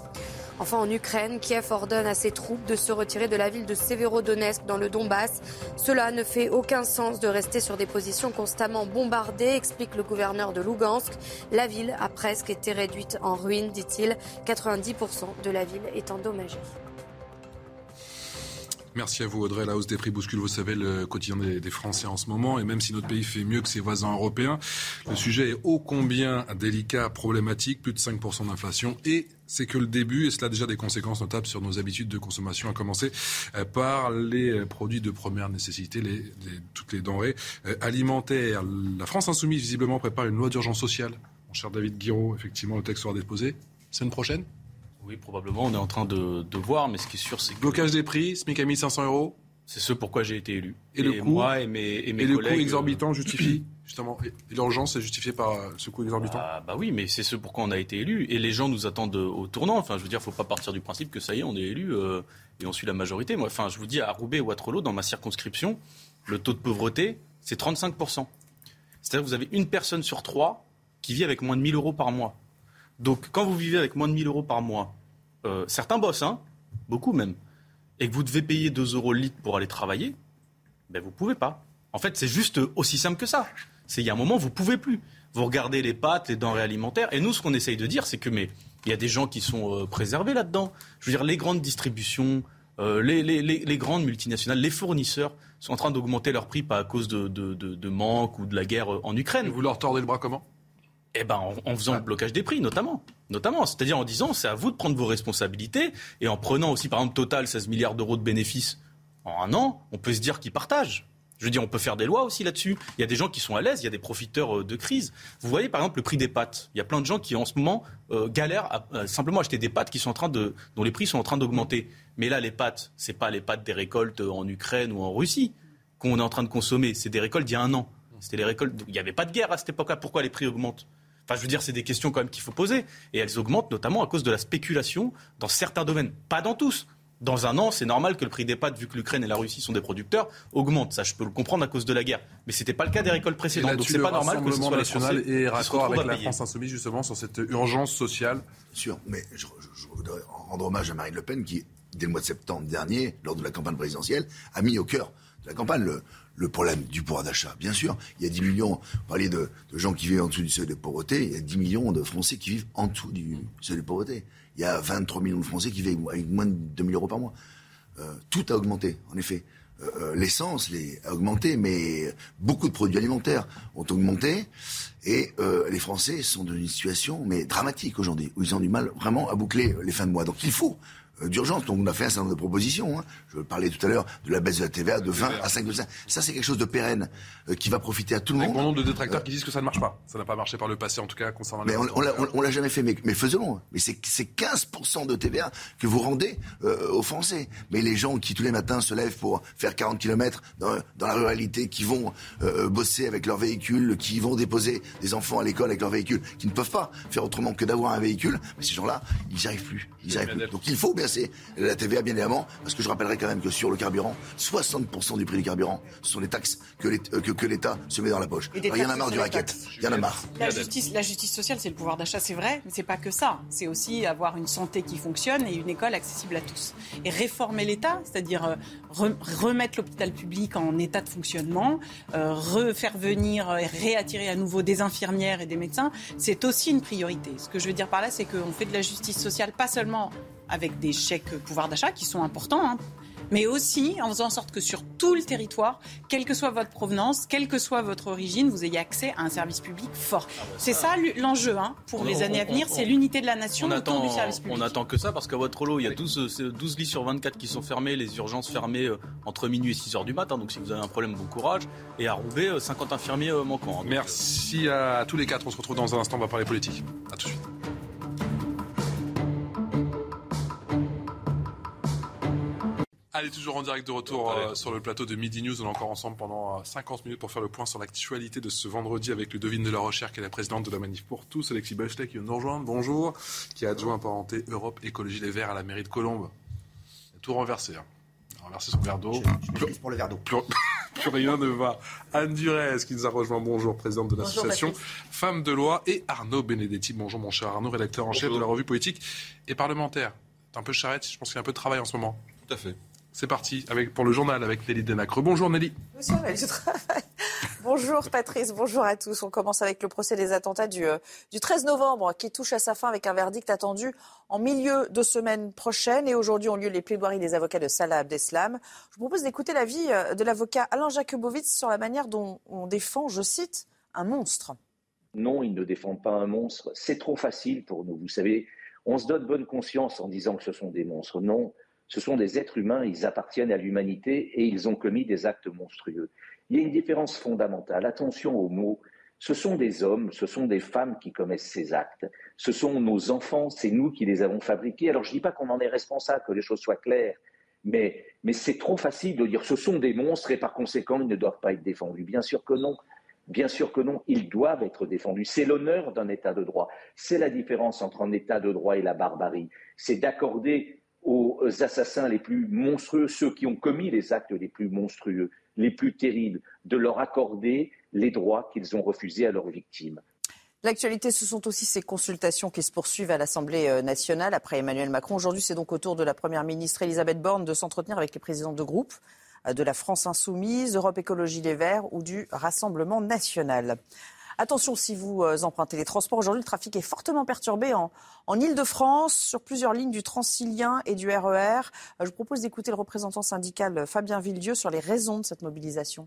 Enfin, en Ukraine, Kiev ordonne à ses troupes de se retirer de la ville de Severodonetsk dans le Donbass. Cela ne fait aucun sens de rester sur des positions constamment bombardées, explique le gouverneur de Lugansk. La ville a presque été réduite en ruine, dit-il. 90% de la ville est endommagée. Merci à vous Audrey. La hausse des prix bouscule, vous savez, le quotidien des, Français en ce moment. Et même si notre pays fait mieux que ses voisins européens, le sujet est ô combien délicat, problématique, plus de 5% d'inflation. Et c'est que le début, et cela a déjà des conséquences notables sur nos habitudes de consommation, à commencer euh, par les euh, produits de première nécessité, les, toutes les denrées euh, alimentaires. La France insoumise, visiblement, prépare une loi d'urgence sociale. Mon cher David Guiraud, effectivement, le texte sera déposé semaine prochaine? Oui, probablement. On est en train de, voir, mais ce qui est sûr, c'est que. Blocage des prix, SMIC à 1500 euros? C'est ce pourquoi j'ai été élu. Et, le coût Moi et mes, et mes et le coût exorbitant justifie [clears throat] justement. L'urgence est justifiée par euh, ce coût exorbitant bah, bah, oui, mais c'est ce pourquoi on a été élu. Et les gens nous attendent au tournant. Enfin, je veux dire, il ne faut pas partir du principe que ça y est, on est élu euh, et on suit la majorité. Moi, enfin, je vous dis, à Roubaix ou à Trello, dans ma circonscription, le taux de pauvreté, c'est 35%. C'est-à-dire que vous avez une personne sur trois qui vit avec moins de 1000 euros par mois. Donc, quand vous vivez avec moins de 1000 euros par mois, euh, certains bossent, hein, beaucoup même, et que vous devez payer 2 euros le litre pour aller travailler, ben vous pouvez pas. En fait, c'est juste aussi simple que ça. C'est il y a un moment, vous pouvez plus. Vous regardez les pâtes, les denrées alimentaires, et nous, ce qu'on essaye de dire, c'est que mais il y a des gens qui sont euh, préservés là-dedans. Je veux dire, les grandes distributions, euh, les, les, les, grandes multinationales, les fournisseurs sont en train d'augmenter leurs prix pas à cause de, de, de, manque ou de la guerre en Ukraine. vous leur tordez le bras comment? Eh ben, en, faisant le blocage des prix, notamment. notamment. C'est-à-dire en disant c'est à vous de prendre vos responsabilités et en prenant aussi par exemple Total 16 milliards d'euros de bénéfices en un an, on peut se dire qu'ils partagent. Je veux dire, on peut faire des lois aussi là-dessus. Il y a des gens qui sont à l'aise, il y a des profiteurs euh, de crise. Vous voyez par exemple le prix des pâtes. Il y a plein de gens qui en ce moment euh, galèrent à euh, simplement acheter des pâtes dont les prix sont en train d'augmenter. Mais là, les pâtes, c'est pas les pâtes des récoltes en Ukraine ou en Russie qu'on est en train de consommer. C'est des récoltes d'il y a un an. C'était les récoltes. Il n'y avait pas de guerre à cette époque-là. Pourquoi les prix augmentent? Enfin, je veux dire, c'est des questions quand même qu'il faut poser. Et elles augmentent notamment à cause de la spéculation dans certains domaines. Pas dans tous. Dans un an, c'est normal que le prix des pâtes, vu que l'Ukraine et la Russie sont des producteurs, augmente. Ça, je peux le comprendre à cause de la guerre. Mais ce n'était pas le cas des récoltes précédentes. Donc c'est pas normal que ce soit les Français et raccord avec la. France insoumise justement sur cette urgence sociale. sûr, mais je, je- je voudrais rendre hommage à Marine Le Pen qui, dès le mois de septembre dernier, lors de la campagne présidentielle, a mis au cœur de la campagne le, le problème du pouvoir d'achat. Bien sûr, il y a 10 millions, vous parliez de, de gens qui vivent en dessous du seuil de pauvreté, il y a 10 millions de Français qui vivent en dessous du seuil de pauvreté. Il y a 23 millions de Français qui vivent avec moins de 2 000 euros par mois. Euh, tout a augmenté, en effet. Euh, euh, L'essence les- a augmenté, mais beaucoup de produits alimentaires ont augmenté. Et euh, les Français sont dans une situation mais dramatique aujourd'hui, où ils ont du mal vraiment à boucler les fins de mois. Donc il faut d'urgence. Donc on a fait un certain nombre de propositions. hein. Je parlais tout à l'heure de la baisse de la TVA de 20 à 5 Ça c'est quelque chose de pérenne euh, qui va profiter à tout le monde. bon nombre de détracteurs qui disent que ça ne marche pas. Ça n'a pas marché par le passé, en tout cas, concernant les Mais on, on l'a- jamais fait, mais, mais faisons. Mais c'est c'est 15% de TVA que vous rendez euh, aux Français. Mais les gens qui tous les matins se lèvent pour faire 40 km dans, dans la ruralité, qui vont euh, bosser avec leur véhicule, qui vont déposer des enfants à l'école avec leur véhicule, qui ne peuvent pas faire autrement que d'avoir un véhicule, mais ces gens-là, ils n'y arrivent plus. Ils arrivent plus. Donc il faut baisser la TVA, bien évidemment, parce que je rappellerai quand même que sur le carburant, 60% du prix du carburant, ce sont les taxes que l'État euh, que, que se met dans la poche. Alors, Il y en a marre du racket. Il y en a marre. La justice, la justice sociale, c'est le pouvoir d'achat, c'est vrai, mais c'est pas que ça. C'est aussi avoir une santé qui fonctionne et une école accessible à tous. Et réformer l'État, c'est-à-dire euh, re- remettre l'hôpital public en état de fonctionnement, euh, refaire venir et réattirer à nouveau des infirmières et des médecins, c'est aussi une priorité. Ce que je veux dire par là, c'est qu'on fait de la justice sociale pas seulement avec des chèques pouvoir d'achat qui sont importants, hein, mais aussi en faisant en sorte que sur tout le territoire, quelle que soit votre provenance, quelle que soit votre origine, vous ayez accès à un service public fort. c'est ça l'enjeu hein, pour On- les on- années à venir, c'est l'unité de la nation On autour attend, du service public. on attend que ça parce qu'à Waterloo, il y a 12, euh, c'est 12 lits sur 24 qui sont fermés, les urgences fermées euh, entre minuit et 6 heures du matin. Donc si vous avez un problème, bon courage. Et à Roubaix, euh, 50 infirmiers euh, manquants. Donc, Merci à tous les quatre. On se retrouve dans un instant. On va parler politique. À tout de suite. Allez, toujours en direct de retour euh, sur le plateau de Midi News. On est encore ensemble pendant euh, 50 minutes pour faire le point sur l'actualité de ce vendredi avec le devine de la recherche qui est la présidente de la Manif pour tous, Alexis Bachelay, qui vient de nous rejoindre. Bonjour. Qui est adjoint parenté Europe Écologie Les Verts à la mairie de Colombes. Il a tout renversé. hein. Il a renversé son verre d'eau. Pour le verre d'eau. Plus, plus rien ne va. Anne Durez qui nous a rejoint. Bonjour, présidente de l'association. Femmes de loi. Et Arnaud Benedetti. Bonjour, mon cher Arnaud, rédacteur en chef de la revue politique et parlementaire. T'es un peu charrette. Je pense qu'il y a un peu de travail en ce moment. Tout à fait. C'est parti avec, pour le journal avec Nelly Denacre. Bonjour Nelly. [laughs] Bonjour Patrice, bonjour à tous. On commence avec le procès des attentats du, euh, du 13 novembre qui touche à sa fin avec un verdict attendu en milieu de semaine prochaine. Et aujourd'hui ont lieu les plaidoiries des avocats de Salah Abdeslam. Je vous propose d'écouter l'avis euh, de l'avocat Alain Jakubowicz sur la manière dont on défend, je cite, un monstre. Non, ils ne défendent pas un monstre. C'est trop facile pour nous. Vous savez, on se donne bonne conscience en disant que ce sont des monstres. Non, ce sont des êtres humains, ils appartiennent à l'humanité et ils ont commis des actes monstrueux. Il y a une différence fondamentale. Attention aux mots. Ce sont des hommes, ce sont des femmes qui commettent ces actes. Ce sont nos enfants, c'est nous qui les avons fabriqués. Alors je ne dis pas qu'on en est responsable, que les choses soient claires, mais, mais c'est trop facile de dire ce sont des monstres et par conséquent ils ne doivent pas être défendus. Bien sûr que non. Bien sûr que non, ils doivent être défendus. C'est l'honneur d'un État de droit. C'est la différence entre un État de droit et la barbarie. C'est d'accorder aux assassins les plus monstrueux, ceux qui ont commis les actes les plus monstrueux, les plus terribles, de leur accorder les droits qu'ils ont refusés à leurs victimes. L'actualité, ce sont aussi ces consultations qui se poursuivent à l'Assemblée euh, nationale après Emmanuel Macron. Aujourd'hui, c'est donc au tour de la Première ministre Elisabeth Borne de s'entretenir avec les présidents de groupe euh, de la France Insoumise, Europe Écologie Les Verts ou du Rassemblement National. Attention si vous euh, empruntez les transports. Aujourd'hui, le trafic est fortement perturbé en, en Ile-de-France sur plusieurs lignes du Transilien et du RER. Euh, Je vous propose d'écouter le représentant syndical euh, Fabien Villedieu sur les raisons de cette mobilisation.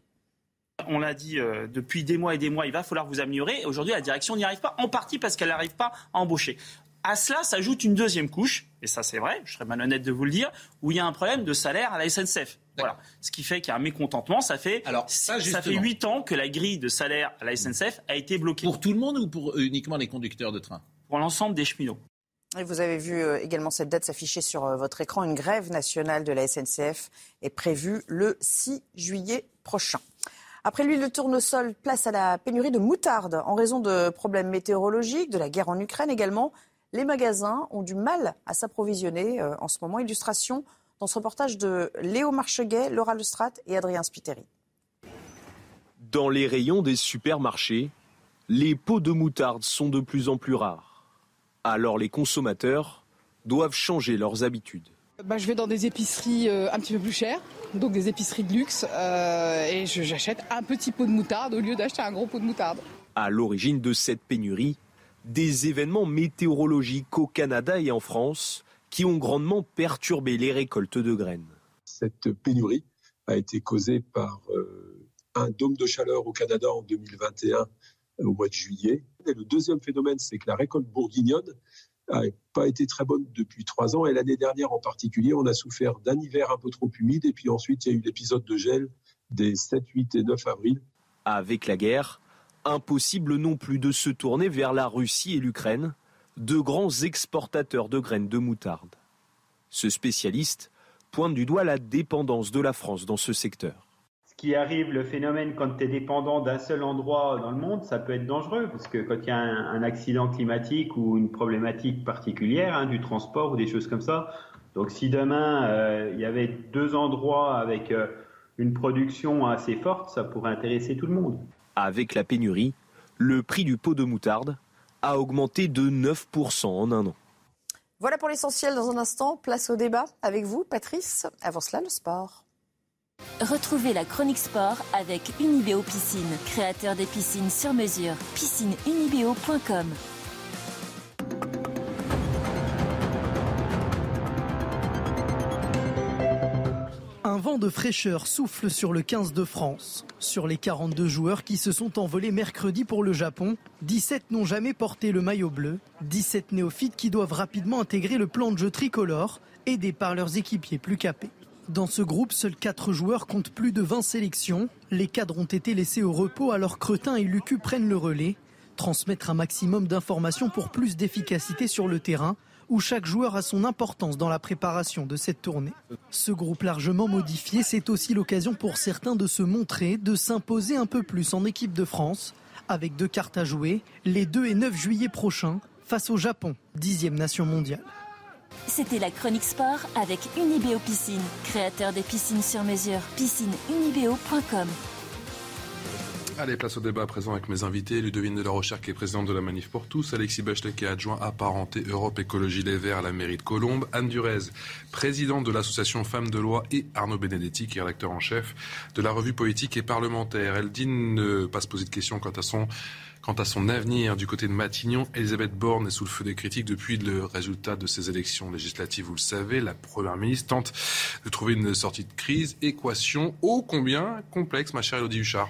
On l'a dit depuis des mois et des mois, il va falloir vous améliorer. Aujourd'hui, la direction n'y arrive pas, en partie parce qu'elle n'arrive pas à embaucher. À cela s'ajoute une deuxième couche, et ça c'est vrai, je serais malhonnête de vous le dire, où il y a un problème de salaire à la SNCF. Voilà. Ce qui fait qu'il y a un mécontentement. Ça fait, Alors, ça, ça fait 8 ans que la grille de salaire à la SNCF a été bloquée. Pour tout le monde ou pour euh, uniquement les conducteurs de train? Pour l'ensemble des cheminots. Et vous avez vu euh, également cette date s'afficher sur euh, votre écran. Une grève nationale de la SNCF est prévue le 6 juillet prochain. Après l'huile de tournesol, place à la pénurie de moutarde en raison de problèmes météorologiques, de la guerre en Ukraine également. Les magasins ont du mal à s'approvisionner euh, en ce moment. Illustration dans ce reportage de Léo Marcheguet, Laura Lestrade et Adrien Spiteri. Dans les rayons des supermarchés, les pots de moutarde sont de plus en plus rares. Alors les consommateurs doivent changer leurs habitudes. Bah, je vais dans des épiceries euh, un petit peu plus chères, donc des épiceries de luxe, euh, et je- j'achète un petit pot de moutarde au lieu d'acheter un gros pot de moutarde. À l'origine de cette pénurie, des événements météorologiques au Canada et en France qui ont grandement perturbé les récoltes de graines. Cette pénurie a été causée par euh, un dôme de chaleur au Canada en 2021 euh, au mois de juillet. Et le deuxième phénomène, c'est que la récolte bourguignonne n'a pas été très bonne depuis trois ans. Et l'année dernière en particulier, on a souffert d'un hiver un peu trop humide. Et puis ensuite, il y a eu l'épisode de gel des 7, 8 et 9 avril. Avec la guerre, impossible non plus de se tourner vers la Russie et l'Ukraine, deux grands exportateurs de graines de moutarde. Ce spécialiste pointe du doigt la dépendance de la France dans ce secteur. Ce qui arrive, le phénomène, quand tu es dépendant d'un seul endroit dans le monde, ça peut être dangereux, parce que quand il y a un, accident climatique ou une problématique particulière, hein, du transport ou des choses comme ça, donc si demain euh, il y avait deux endroits avec euh, une production assez forte, ça pourrait intéresser tout le monde. Avec la pénurie, le prix du pot de moutarde a augmenté de 9% en un an. Voilà pour l'essentiel dans un instant. Place au débat avec vous, Patrice. Avant cela, le sport. Retrouvez la chronique sport avec Unibéo Piscine, créateur des piscines sur mesure. Piscineunibéo.com vent de fraîcheur souffle sur le 15 de France. Sur les 42 joueurs qui se sont envolés mercredi pour le Japon, 17 n'ont jamais porté le maillot bleu, 17 néophytes qui doivent rapidement intégrer le plan de jeu tricolore, aidés par leurs équipiers plus capés. Dans ce groupe, seuls 4 joueurs comptent plus de 20 sélections. Les cadres ont été laissés au repos alors Cretin et Lucu prennent le relais. Transmettre un maximum d'informations pour plus d'efficacité sur le terrain, où chaque joueur a son importance dans la préparation de cette tournée. Ce groupe largement modifié, c'est aussi l'occasion pour certains de se montrer, de s'imposer un peu plus en équipe de France, avec deux cartes à jouer, les 2 et 9 juillet prochains, face au Japon, dixième nation mondiale. C'était la chronique sport avec Unibéo Piscine, créateur des piscines sur mesure. Piscineunibéo.com Allez, place au débat à présent avec mes invités. Ludovine de la Rochère, qui est présidente de la Manif pour tous. Alexis Bachelet, qui est adjoint apparenté Europe Écologie Les Verts à la mairie de Colombes. Anne Durez, présidente de l'association Femmes de Loi. Et Arnaud Benedetti, qui est rédacteur en chef de la revue politique et parlementaire. Elle dit ne pas se poser de questions quant à son Quant à son avenir du côté de Matignon, Elisabeth Borne est sous le feu des critiques depuis le résultat de ces élections législatives. Vous le savez, la Première ministre tente de trouver une sortie de crise. Équation ô combien complexe, ma chère Elodie Huchard.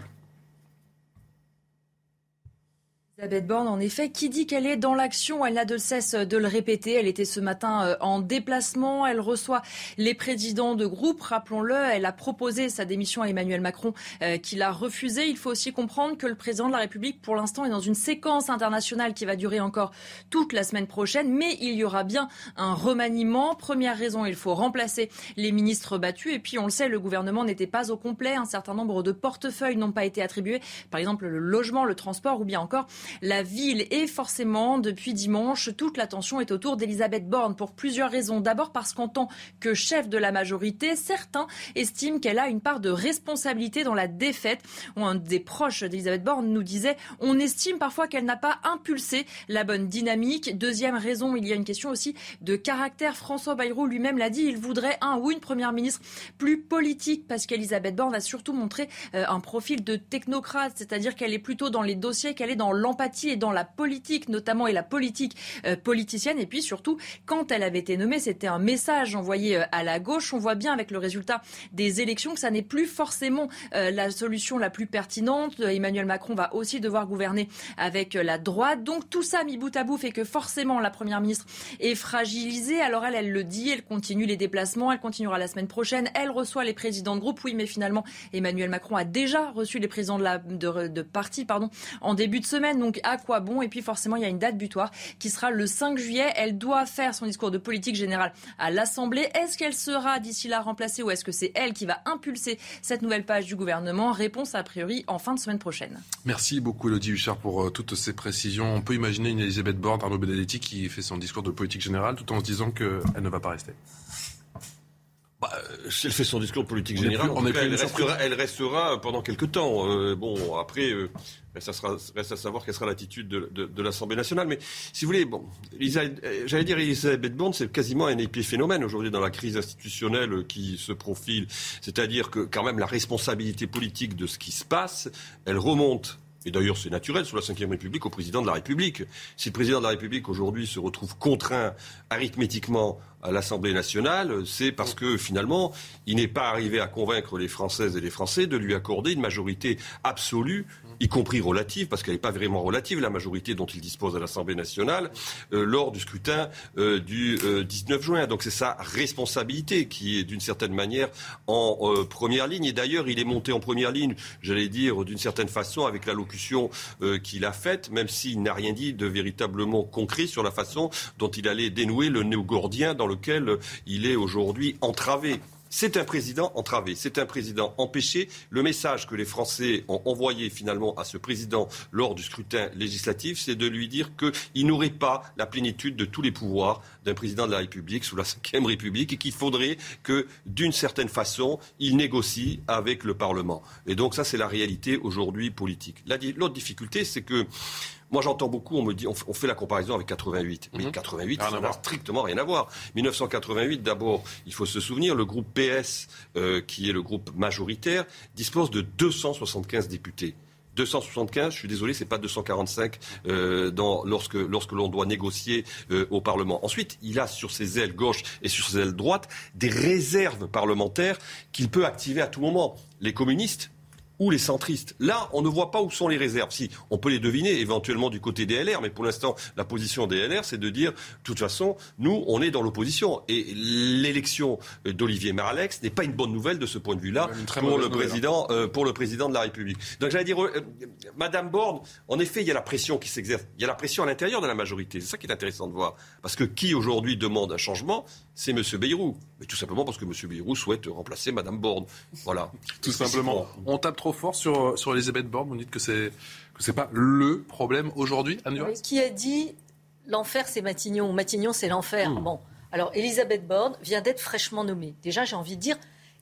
Elisabeth Borne, en effet, qui dit qu'elle est dans l'action, elle n'a de cesse de le répéter. Elle était ce matin euh, en déplacement, elle reçoit les présidents de groupe, rappelons-le. Elle a proposé sa démission à Emmanuel Macron, euh, qui l'a refusé. Il faut aussi comprendre que le président de la République, pour l'instant, est dans une séquence internationale qui va durer encore toute la semaine prochaine, mais il y aura bien un remaniement. Première raison, il faut remplacer les ministres battus. Et puis, on le sait, le gouvernement n'était pas au complet. Un certain nombre de portefeuilles n'ont pas été attribués. Par exemple, le logement, le transport ou bien encore la ville. Et forcément, depuis dimanche, toute l'attention est autour d'Elisabeth Borne pour plusieurs raisons. D'abord parce qu'en tant que chef de la majorité, certains estiment qu'elle a une part de responsabilité dans la défaite. Un des proches d'Elisabeth Borne nous disait on estime parfois qu'elle n'a pas impulsé la bonne dynamique. Deuxième raison, il y a une question aussi de caractère. François Bayrou lui-même l'a dit, il voudrait un ou une première ministre plus politique parce qu'Elisabeth Borne a surtout montré euh, un profil de technocrate, c'est-à-dire qu'elle est plutôt dans les dossiers, qu'elle est dans l'empathie et dans la politique notamment et la politique euh, politicienne. Et puis surtout, quand elle avait été nommée, c'était un message envoyé euh, à la gauche. On voit bien avec le résultat des élections que ça n'est plus forcément euh, la solution la plus pertinente. Emmanuel Macron va aussi devoir gouverner avec la droite. Donc tout ça mis bout à bout fait que forcément la Première ministre est fragilisée. Alors elle, elle le dit, elle continue les déplacements, elle continuera la semaine prochaine, elle reçoit les présidents de groupe. Oui, mais finalement, Emmanuel Macron a déjà reçu les présidents de, la, de parti pardon, en début de semaine. Donc à quoi bon Et puis forcément, il y a une date butoir qui sera le 5 juillet. Elle doit faire son discours de politique générale à l'Assemblée. Est-ce qu'elle sera d'ici là remplacée ou est-ce que c'est elle qui va impulser cette nouvelle page du gouvernement? Réponse a priori en fin de semaine prochaine. Merci beaucoup Elodie Huchard pour euh, toutes ces précisions. On peut imaginer une Elisabeth Borne, Arnaud Benedetti qui fait son discours de politique générale tout en se disant qu'elle ne va pas rester. Bah, si elle fait son discours politique générale, elle, restera, elle, restera, pendant quelques temps. Euh, bon, après, euh, ça sera, reste à savoir quelle sera l'attitude de, de, de l'Assemblée nationale. Mais si vous voulez, bon, j'allais dire Elisabeth Borne, c'est quasiment un épiphénomène aujourd'hui dans la crise institutionnelle qui se profile. C'est-à-dire que quand même la responsabilité politique de ce qui se passe, elle remonte et d'ailleurs c'est naturel sous la Ve République, au président de la République. Si le président de la République aujourd'hui se retrouve contraint arithmétiquement à l'Assemblée nationale, c'est parce que finalement, il n'est pas arrivé à convaincre les Françaises et les Français de lui accorder une majorité absolue y compris relative, parce qu'elle n'est pas vraiment relative, la majorité dont il dispose à l'Assemblée nationale, euh, lors du scrutin euh, du 19 euh, juin. Donc c'est sa responsabilité qui est d'une certaine manière en première ligne. Et d'ailleurs, il est monté en première ligne, j'allais dire, d'une certaine façon, avec l'allocution qu'il a faite, même s'il n'a rien dit de véritablement concret sur la façon dont il allait dénouer le néo-gordien dans lequel il est aujourd'hui entravé. C'est un président entravé, c'est un président empêché. Le message que les Français ont envoyé finalement à ce président lors du scrutin législatif, c'est de lui dire qu'il n'aurait pas la plénitude de tous les pouvoirs d'un président de la République sous la Ve République et qu'il faudrait que, d'une certaine façon, il négocie avec le Parlement. Et donc ça, c'est la réalité aujourd'hui politique. L'autre difficulté, c'est que moi, j'entends beaucoup, on me dit, on fait la comparaison avec 88. Mais 88, ça n'a strictement rien à voir. 1988, d'abord, il faut se souvenir, le groupe PS, euh, qui est le groupe majoritaire, dispose de 275 députés. 275, je suis désolé, c'est pas 245 euh, dans, lorsque, lorsque l'on doit négocier euh, au Parlement. Ensuite, il a sur ses ailes gauche et sur ses ailes droite des réserves parlementaires qu'il peut activer à tout moment. Les communistes, ou les centristes. Là, on ne voit pas où sont les réserves. Si, on peut les deviner éventuellement du côté des LR, mais pour l'instant, la position des LR, c'est de dire, de toute façon, nous, on est dans l'opposition. Et l'élection d'Olivier Maralex n'est pas une bonne nouvelle de ce point de vue-là pour, le président, hein. euh, pour le président de la République. Donc j'allais dire, euh, Madame Borne, en effet, il y a la pression qui s'exerce. Il y a la pression à l'intérieur de la majorité. C'est ça qui est intéressant de voir. Parce que qui aujourd'hui demande un changement? C'est M. Bayrou. Mais tout simplement parce que M. Bayrou souhaite remplacer Mme Borne. Voilà. Tout simplement. On tape trop fort sur, sur Elisabeth Borne. Vous dites que c'est que c'est pas le problème aujourd'hui, Anne Qui a dit l'enfer c'est Matignon, Matignon c'est l'enfer. Hmm. Bon. Alors Elisabeth Borne vient d'être fraîchement nommée. Déjà, j'ai envie de dire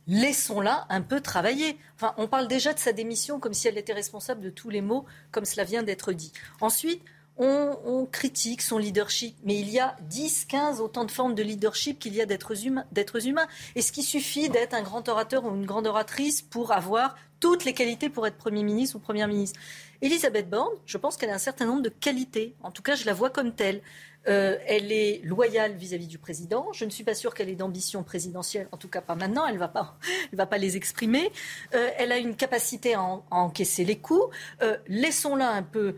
laissons-la un peu travailler. Enfin, on parle déjà de sa démission comme si elle était responsable de tous les maux, comme cela vient d'être dit. Ensuite, on, critique son leadership, mais il y a 10, 15 autant de formes de leadership qu'il y a d'êtres humains. Est-ce qu'il suffit d'être un grand orateur ou une grande oratrice pour avoir toutes les qualités pour être Premier ministre ou Première ministre Elisabeth Borne, je pense qu'elle a un certain nombre de qualités. En tout cas, je la vois comme telle. Euh, elle est loyale vis-à-vis du président. Je ne suis pas sûre qu'elle ait d'ambition présidentielle, en tout cas pas maintenant. Elle ne va pas, [laughs] va pas les exprimer. Euh, elle a une capacité à, encaisser les coups. Euh, laissons-la un peu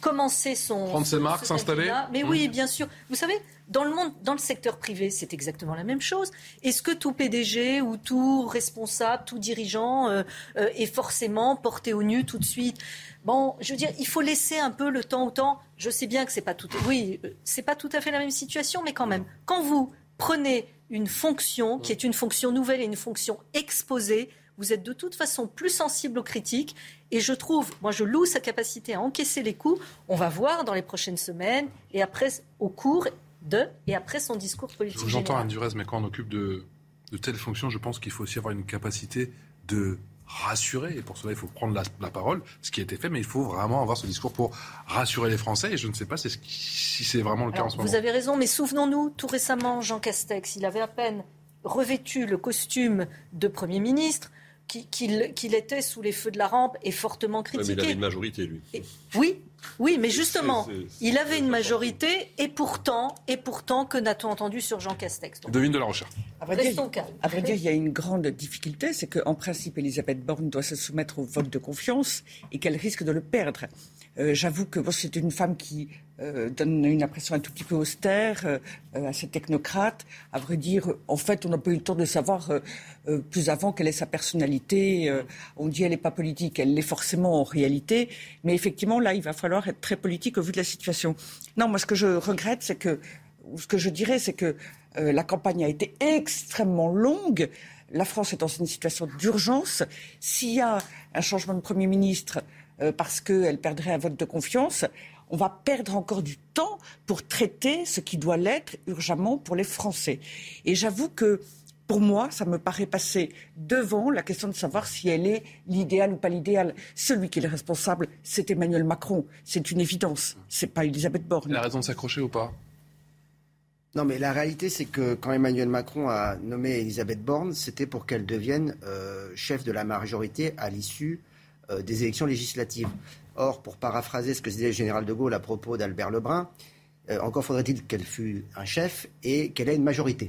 commencer son prendre ses marques, s'installer. Mais oui, mmh. bien sûr. Vous savez, dans le monde, dans le secteur privé, c'est exactement la même chose. Est-ce que tout PDG ou tout responsable, tout dirigeant est forcément porté au nu tout de suite? Bon, je veux dire, il faut laisser un peu le temps au temps. Je sais bien que c'est pas tout, oui, c'est pas tout à fait la même situation, mais quand même, quand vous prenez une fonction qui est une fonction nouvelle et une fonction exposée, vous êtes de toute façon plus sensible aux critiques. Et je trouve, moi, je loue sa capacité à encaisser les coups. On va voir dans les prochaines semaines et après, au cours de et après son discours politique. J'entends Anne Durez, mais quand on occupe de, de telles fonctions, je pense qu'il faut aussi avoir une capacité de rassurer. Et pour cela, il faut prendre la, parole, ce qui a été fait, mais il faut vraiment avoir ce discours pour rassurer les Français. Et je ne sais pas si c'est vraiment le cas en ce moment. Vous avez raison, mais souvenons-nous, tout récemment, Jean Castex, il avait à peine revêtu le costume de Premier ministre qu'il était sous les feux de la rampe et fortement critiqué. mais il avait une majorité, lui. oui, oui, mais justement, il avait une majorité et pourtant, et pourtant, que n'a-t-on entendu sur Jean Castex Devine de la recherche. À vrai, dire, à vrai dire, il y a une grande difficulté, c'est qu'en principe, Elisabeth Borne doit se soumettre au vote de confiance et qu'elle risque de le perdre. Euh, j'avoue que c'est une femme qui euh, donne une impression un tout petit peu austère, euh, assez technocrate. À vrai dire, en fait, on n'a pas eu le temps de savoir plus avant quelle est sa personnalité. on dit elle n'est pas politique, elle l'est forcément en réalité. Mais effectivement, là, il va falloir être très politique au vu de la situation. Non, moi, ce que je regrette, c'est que, ce que je dirais, c'est que la campagne a été extrêmement longue. La France est dans une situation d'urgence. S'il y a un changement de Premier ministre, euh, parce qu'elle perdrait un vote de confiance, on va perdre encore du temps pour traiter ce qui doit l'être urgemment pour les Français. Et j'avoue que pour moi, ça me paraît passer devant la question de savoir si elle est l'idéal ou pas l'idéal. Celui qui est le responsable, c'est Emmanuel Macron. C'est une évidence. C'est pas Elisabeth Borne. Elle a raison de s'accrocher ou pas? Non, mais la réalité, c'est que quand Emmanuel Macron a nommé Elisabeth Borne, c'était pour qu'elle devienne euh, chef de la majorité à l'issue euh, des élections législatives. Or, pour paraphraser ce que disait le général de Gaulle à propos d'Albert Lebrun, euh, encore faudrait-il qu'elle fût un chef et qu'elle ait une majorité.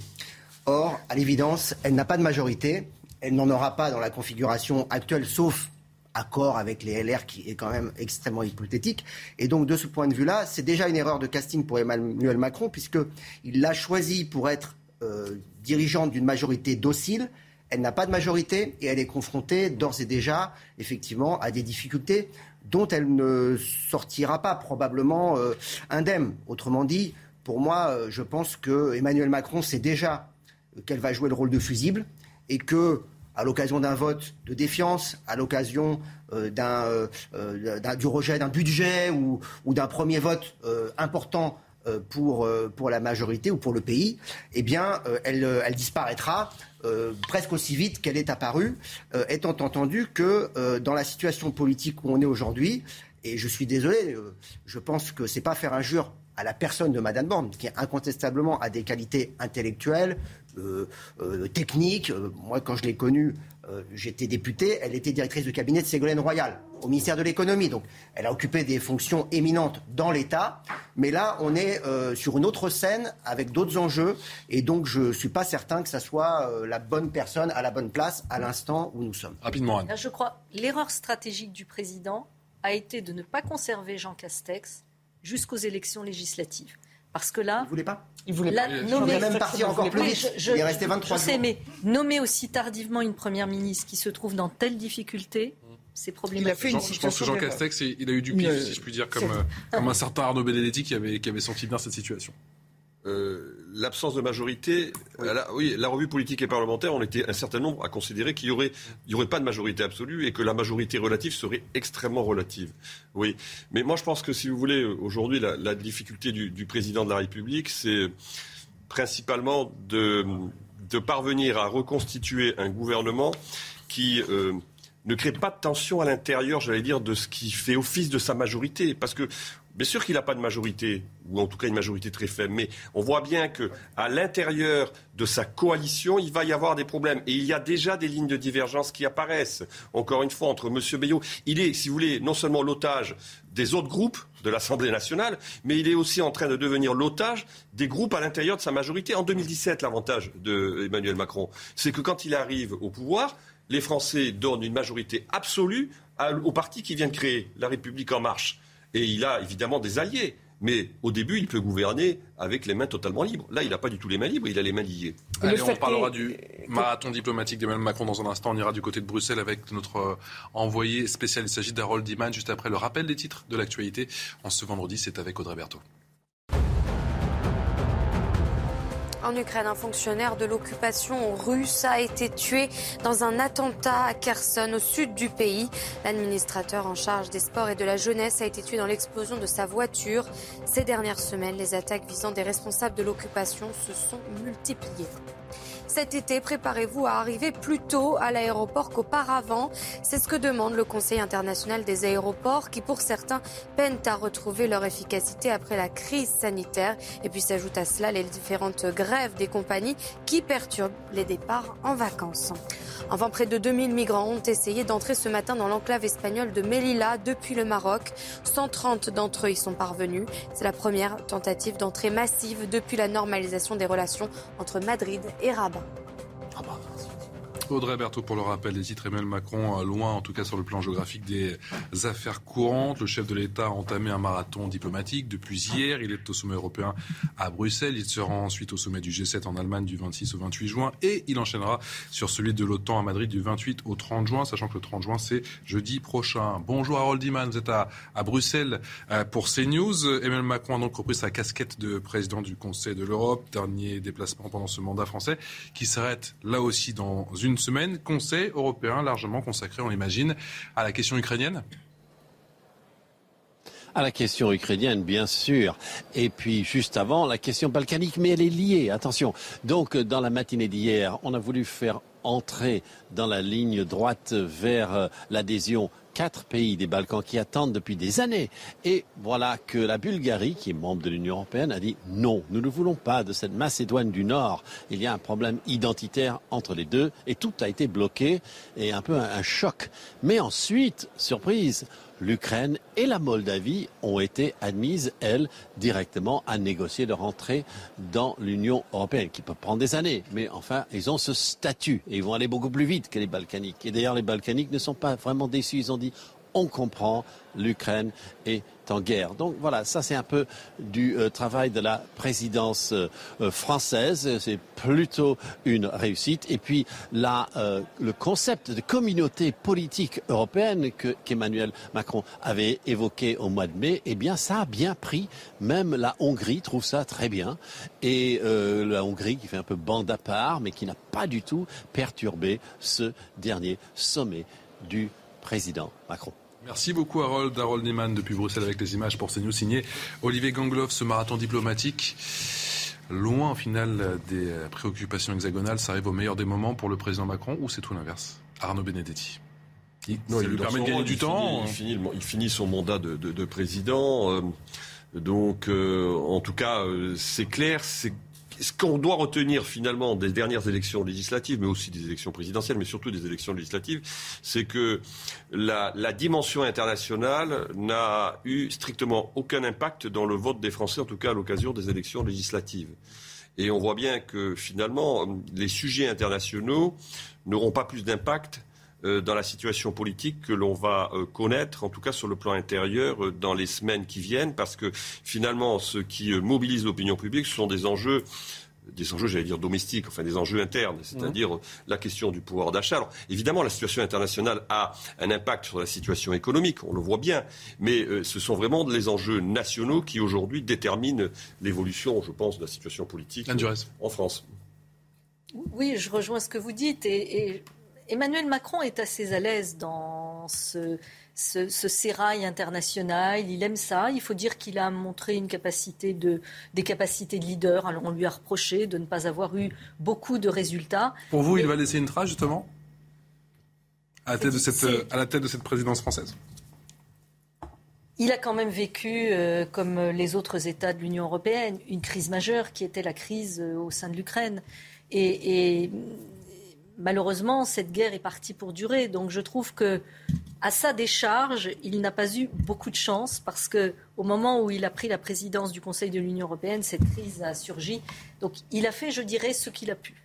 Or, à l'évidence, elle n'a pas de majorité. Elle n'en aura pas dans la configuration actuelle, sauf accord avec les LR qui est quand même extrêmement hypothétique. Et donc, de ce point de vue-là, c'est déjà une erreur de casting pour Emmanuel Macron, puisqu'il l'a choisi pour être euh, dirigeante d'une majorité docile, elle n'a pas de majorité et elle est confrontée d'ores et déjà, effectivement, à des difficultés dont elle ne sortira pas probablement euh, indemne. Autrement dit, pour moi, euh, je pense que Emmanuel Macron sait déjà qu'elle va jouer le rôle de fusible et que, à l'occasion d'un vote de défiance, à l'occasion euh, du rejet d'un budget ou, ou d'un premier vote important pour, pour la majorité ou pour le pays, eh bien, elle, elle disparaîtra euh, presque aussi vite qu'elle est apparue, euh, étant entendu que euh, dans la situation politique où on est aujourd'hui, et je suis désolé, je pense que c'est pas faire injure à la personne de Madame Borne, qui incontestablement a des qualités intellectuelles, techniques. moi, quand je l'ai connue, j'étais député, elle était directrice de cabinet de Ségolène Royal au ministère de l'économie. Donc, elle a occupé des fonctions éminentes dans l'État. Mais là, on est euh, sur une autre scène avec d'autres enjeux. Et donc, je ne suis pas certain que ça soit euh, la bonne personne à la bonne place à l'instant où nous sommes. Rapidement, Anne. je crois l'erreur stratégique du président a été de ne pas conserver Jean Castex jusqu'aux élections législatives. Parce que là. Vous voulez pas Il voulait pas. Nommer, même parti encore plus vite. il est resté 23 je sais, mais nommer aussi tardivement une première ministre qui se trouve dans telle difficulté, c'est problématique. Il a fait une je pense que Jean Castex, il a eu du pif, si je puis dire, comme, euh, comme un certain Arnaud Benedetti qui avait, qui avait senti bien cette situation. Euh, l'absence de majorité, la, oui, la revue politique et parlementaire, on était un certain nombre à considérer qu'il n'y aurait, il y aurait pas de majorité absolue et que la majorité relative serait extrêmement relative. Oui, mais moi je pense que si vous voulez, aujourd'hui, la, difficulté du, président de la République, c'est principalement de, de parvenir à reconstituer un gouvernement qui euh, ne crée pas de tension à l'intérieur, j'allais dire, de ce qui fait office de sa majorité. Parce que Bien sûr qu'il n'a pas de majorité, ou en tout cas une majorité très faible, mais on voit bien qu'à l'intérieur de sa coalition, il va y avoir des problèmes. Et il y a déjà des lignes de divergence qui apparaissent. Encore une fois, entre M. Bayot, il est, si vous voulez, non seulement l'otage des autres groupes de l'Assemblée nationale, mais il est aussi en train de devenir l'otage des groupes à l'intérieur de sa majorité. En 2017, l'avantage d'Emmanuel Macron, c'est que quand il arrive au pouvoir, les Français donnent une majorité absolue au parti qui vient de créer, La République en marche. Et il a évidemment des alliés. Mais au début, il peut gouverner avec les mains totalement libres. Là, il n'a pas du tout les mains libres, il a les mains liées. Allez, on parlera du marathon diplomatique d'Emmanuel Macron dans un instant. On ira du côté de Bruxelles avec notre euh, envoyé spécial. Il s'agit d'Harold Diman, juste après le rappel des titres de l'actualité. En ce vendredi, c'est avec Audrey Berthaud. En Ukraine, un fonctionnaire de l'occupation russe a été tué dans un attentat à Kherson, au sud du pays. L'administrateur en charge des sports et de la jeunesse a été tué dans l'explosion de sa voiture. Ces dernières semaines, les attaques visant des responsables de l'occupation se sont multipliées. Cet été, préparez-vous à arriver plus tôt à l'aéroport qu'auparavant. C'est ce que demande le Conseil international des aéroports qui, pour certains, peinent à retrouver leur efficacité après la crise sanitaire. Et puis s'ajoutent à cela les différentes grèves des compagnies qui perturbent les départs en vacances. Enfin, près de 2000 migrants ont essayé d'entrer ce matin dans l'enclave espagnole de Melilla depuis le Maroc. 130 d'entre eux y sont parvenus. C'est la première tentative d'entrée massive depuis la normalisation des relations entre Madrid et Rabat. 好吧。Audrey Berthaud pour le rappel des titres. Emmanuel Macron, loin en tout cas sur le plan géographique des affaires courantes. Le chef de l'État a entamé un marathon diplomatique depuis hier. Il est au sommet européen à Bruxelles. Il sera ensuite au sommet du G7 en Allemagne du 26 au 28 juin. Et il enchaînera sur celui de l'OTAN à Madrid du 28 au 30 juin, sachant que le 30 juin, c'est jeudi prochain. Bonjour Harold Iman, vous êtes à, à Bruxelles euh, pour CNews. Emmanuel Macron a donc repris sa casquette de président du Conseil de l'Europe. Dernier déplacement pendant ce mandat français qui s'arrête là aussi dans une semaine. Conseil européen largement consacré, on l'imagine, à la question ukrainienne? À la question ukrainienne, bien sûr. Et puis, juste avant, la question balkanique, mais elle est liée, attention. Donc, dans la matinée d'hier, on a voulu faire entrer dans la ligne droite vers euh, l'adhésion quatre pays des Balkans qui attendent depuis des années. Et voilà que la Bulgarie, qui est membre de l'Union européenne, a dit non, nous ne voulons pas de cette Macédoine du Nord. Il y a un problème identitaire entre les deux et tout a été bloqué et un peu un, un choc. Mais ensuite, surprise, l'Ukraine et la Moldavie ont été admises, elles, directement à négocier leur entrée dans l'Union européenne, qui peut prendre des années. Mais enfin, ils ont ce statut et ils vont aller beaucoup plus vite que les Balkaniques. Et d'ailleurs, les Balkaniques ne sont pas vraiment déçus. Ils ont dit on comprend, l'Ukraine est en guerre. Donc voilà, ça c'est un peu du euh, travail de la présidence euh, euh, française. C'est plutôt une réussite. Et puis le concept de communauté politique européenne que, qu'Emmanuel Macron avait évoqué au mois de mai, eh bien ça a bien pris. Même la Hongrie trouve ça très bien. Et la Hongrie qui fait un peu bande à part, mais qui n'a pas du tout perturbé ce dernier sommet du président Macron. Merci beaucoup Harold, Harold Neyman depuis Bruxelles avec les images pour CNews signé Olivier Gangloff, ce marathon diplomatique. Loin, au final, des préoccupations hexagonales, ça arrive au meilleur des moments pour le président Macron ou c'est tout l'inverse? Arnaud Benedetti. Il, Non, ça il lui permet de gagner du temps. finit- il, finit, le- il finit son mandat de, de- de président. euh, donc, euh, en tout cas, euh, c'est clair. C'est ce qu'on doit retenir finalement des dernières élections législatives, mais aussi des élections présidentielles, mais surtout des élections législatives, c'est que la, dimension internationale n'a eu strictement aucun impact dans le vote des Français, en tout cas à l'occasion des élections législatives. Et on voit bien que finalement, les sujets internationaux n'auront pas plus d'impact dans la situation politique que l'on va euh, connaître, en tout cas sur le plan intérieur, euh, dans les semaines qui viennent, parce que finalement, ce qui euh, mobilise l'opinion publique, ce sont des enjeux des enjeux, j'allais dire domestiques, enfin des enjeux internes, c'est-à-dire euh, la question du pouvoir d'achat. Alors évidemment, la situation internationale a un impact sur la situation économique, on le voit bien, mais euh, ce sont vraiment les enjeux nationaux qui aujourd'hui déterminent l'évolution, je pense, de la situation politique en France. Oui, je rejoins ce que vous dites. Et, et Emmanuel Macron est assez à l'aise dans ce, ce, ce sérail international. Il aime ça. Il faut dire qu'il a montré une capacité de, des capacités de leader. Alors on lui a reproché de ne pas avoir eu beaucoup de résultats. Pour vous, Mais- il va laisser une trace justement à la tête de cette, C'est- à la tête de cette présidence française? Il a quand même vécu, euh, comme les autres États de l'Union européenne, une crise majeure qui était la crise euh, au sein de l'Ukraine. Et, et, malheureusement, cette guerre est partie pour durer. Donc je trouve que à sa décharge, il n'a pas eu beaucoup de chance parce que au moment où il a pris la présidence du Conseil de l'Union européenne, cette crise a surgi. Donc il a fait, je dirais, ce qu'il a pu.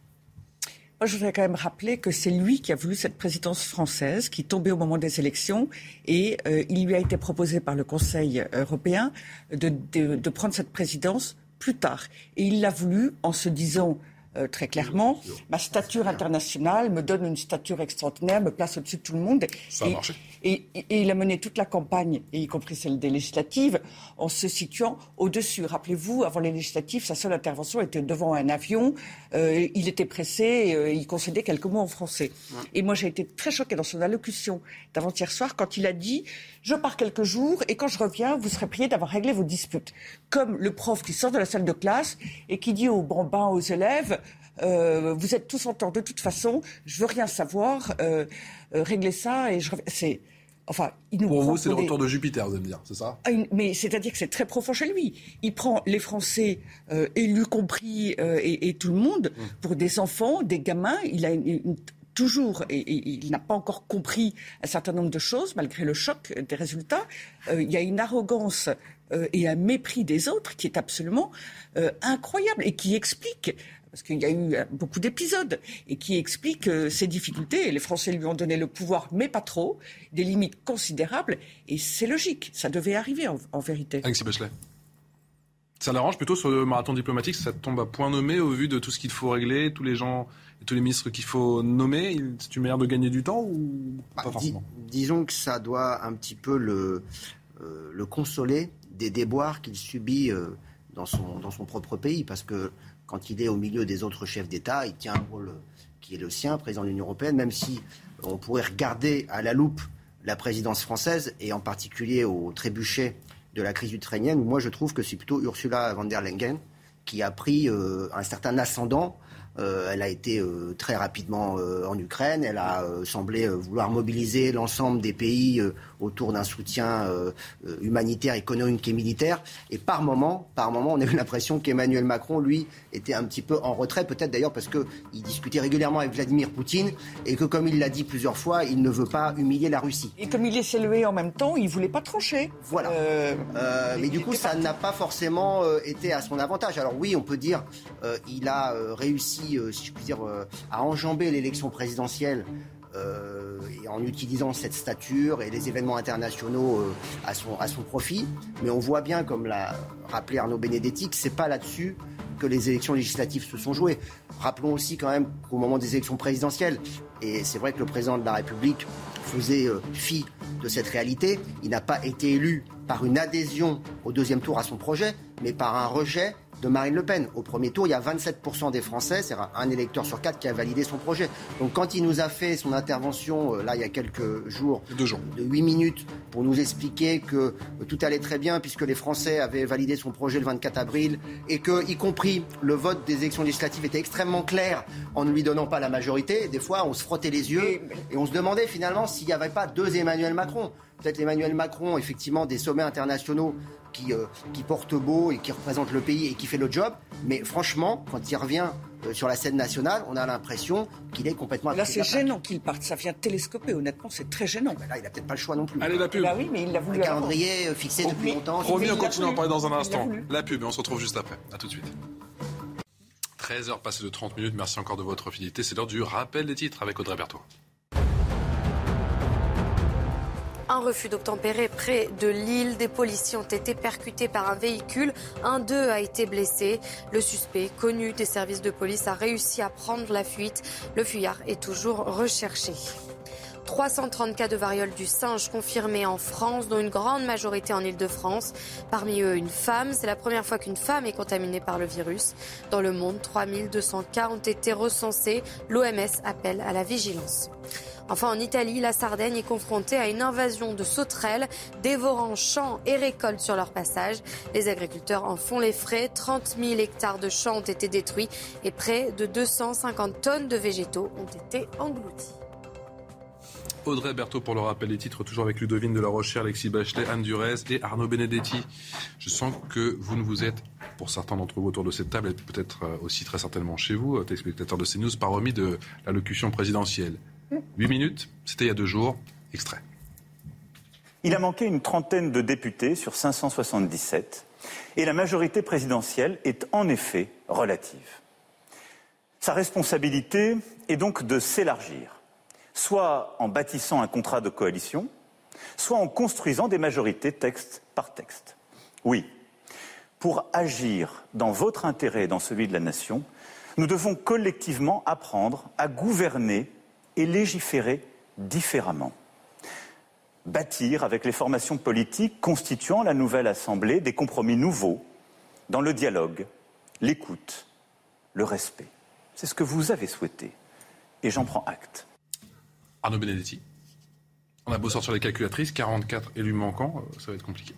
Moi, je voudrais quand même rappeler que c'est lui qui a voulu cette présidence française, qui tombait au moment des élections, et euh, il lui a été proposé par le Conseil européen de, de- de prendre cette présidence plus tard. Et il l'a voulu en se disant euh, très clairement, ma stature internationale me donne une stature extraordinaire, me place au-dessus de tout le monde. Ça a et, marché. Et, et- et il a mené toute la campagne, et y compris celle des législatives, en se situant au-dessus. Rappelez-vous, avant les législatives, sa seule intervention était devant un avion. Euh, il était pressé, euh, il concédait quelques mots en français. Et moi, j'ai été très choquée dans son allocution d'avant-hier soir quand il a dit Je pars quelques jours et quand je reviens, vous serez prié d'avoir réglé vos disputes. Comme le prof qui sort de la salle de classe et qui dit aux bambins, aux élèves euh, vous êtes tous en tort de toute façon, je veux rien savoir, euh, régler ça et je c'est Enfin, il nous pour vous, c'est le retour de Jupiter, vous allez me dire, c'est ça? Ah, Mais c'est-à-dire que c'est très profond chez lui. Il prend les Français, élus compris, et, tout le monde, mmh. pour des enfants, des gamins. Il a toujours, et, il n'a pas encore compris un certain nombre de choses, malgré le choc des résultats. il y a une arrogance euh, et un mépris des autres qui est absolument euh, incroyable et qui explique parce qu'il y a eu euh, beaucoup d'épisodes, et qui explique ces difficultés. les Français lui ont donné le pouvoir, mais pas trop, des limites considérables, et c'est logique, ça devait arriver en, vérité. Ça l'arrange plutôt sur le marathon diplomatique, ça tombe à point nommé au vu de tout ce qu'il faut régler, tous les gens et tous les ministres qu'il faut nommer. C'est une manière de gagner du temps ou pas bah, Disons que ça doit un petit peu le, le consoler des déboires qu'il subit euh, dans, son, dans son propre pays. Parce que quand il est au milieu des autres chefs d'État, il tient un rôle qui est le sien, président de l'Union européenne, même si on pourrait regarder à la loupe la présidence française et en particulier au trébuchet de la crise ukrainienne, moi je trouve que c'est plutôt Ursula von der Leyen qui a pris euh, un certain ascendant euh, elle a été euh, très rapidement en Ukraine. Elle a semblé vouloir mobiliser l'ensemble des pays autour d'un soutien humanitaire, économique et militaire. Et par moment, par moment, on a eu l'impression qu'Emmanuel Macron, lui, était un petit peu en retrait, peut-être d'ailleurs parce qu'il discutait régulièrement avec Vladimir Poutine et que, comme il l'a dit plusieurs fois, il ne veut pas humilier la Russie. Et comme il est salué en même temps, il voulait pas trancher. Voilà. mais du coup, ça n'a pas forcément été à son avantage. Alors oui, on peut dire il a réussi euh, si je puis dire, euh, à enjamber l'élection présidentielle euh, et en utilisant cette stature et les événements internationaux à, son, à son profit. Mais on voit bien, comme l'a rappelé Arnaud Benedetti, que c'est pas là-dessus que les élections législatives se sont jouées. Rappelons aussi quand même qu'au moment des élections présidentielles, et c'est vrai que le président de la République faisait fi de cette réalité, il n'a pas été élu par une adhésion au deuxième tour à son projet, mais par un rejet de Marine Le Pen. Au premier tour, il y a 27% des Français, c'est un électeur sur quatre qui a validé son projet. Donc quand il nous a fait son intervention, euh, là, il y a quelques jours, jours. de 8 minutes, pour nous expliquer que euh, tout allait très bien puisque les Français avaient validé son projet le 24 avril et que, y compris le vote des élections législatives était extrêmement clair en ne lui donnant pas la majorité, des fois, on se frottait les yeux et on se demandait finalement s'il n'y avait pas deux Emmanuel Macron peut-être Emmanuel Macron, effectivement, des sommets internationaux qui, euh, qui porte beau et qui représente le pays et qui fait le job. Mais franchement, quand il revient euh, sur la scène nationale, on a l'impression qu'il est complètement. Là, c'est gênant qu'il parte. Ça vient télescoper. Honnêtement, c'est très gênant. là, il n'a peut-être pas le choix non plus. Allez, la pub. Bah oui, mais il l'a voulu. Un calendrier euh, fixé depuis longtemps. Promis, on continue à en parler dans un instant. La pub, et on se retrouve juste après. À tout de suite. 13h passées de 30 minutes. Merci encore de votre fidélité. C'est l'heure du rappel des titres avec Audrey Berthaud. Un refus d'obtempérer près de Lille. Des policiers ont été percutés par un véhicule. Un d'eux a été blessé. Le suspect, connu des services de police, a réussi à prendre la fuite. Le fuyard est toujours recherché. 330 cas de variole du singe confirmés en France, dont une grande majorité en Ile-de-France. Parmi eux, une femme. C'est la première fois qu'une femme est contaminée par le virus. Dans le monde, 3200 cas ont été recensés. L'OMS appelle à la vigilance. Enfin, en Italie, la Sardaigne est confrontée à une invasion de sauterelles, dévorant champs et récoltes sur leur passage. Les agriculteurs en font les frais. 30 000 hectares de champs ont été détruits et près de 250 tonnes de végétaux ont été engloutis. Audrey Berthaud pour le rappel des titres, toujours avec Ludovine de la Rochère, Alexis Bachelet, Anne Durez et Arnaud Benedetti. Je sens que vous ne vous êtes, pour certains d'entre vous autour de cette table, et peut-être euh, aussi très certainement chez vous, euh, téléspectateurs de CNews, pas remis de l'allocution présidentielle. 8 minutes, c'était il y a deux jours. Extrait. Il a manqué une trentaine de députés sur 577 et la majorité présidentielle est en effet relative. Sa responsabilité est donc de s'élargir, soit en bâtissant un contrat de coalition, soit en construisant des majorités texte par texte. Oui, pour agir dans votre intérêt et dans celui de la nation, nous devons collectivement apprendre à gouverner et légiférer différemment. Bâtir avec les formations politiques constituant la nouvelle Assemblée des compromis nouveaux dans le dialogue, l'écoute, le respect. C'est ce que vous avez souhaité et j'en prends acte. Arnaud Benedetti. On a beau sortir les calculatrices, 44 élus manquants, euh, ça va être compliqué.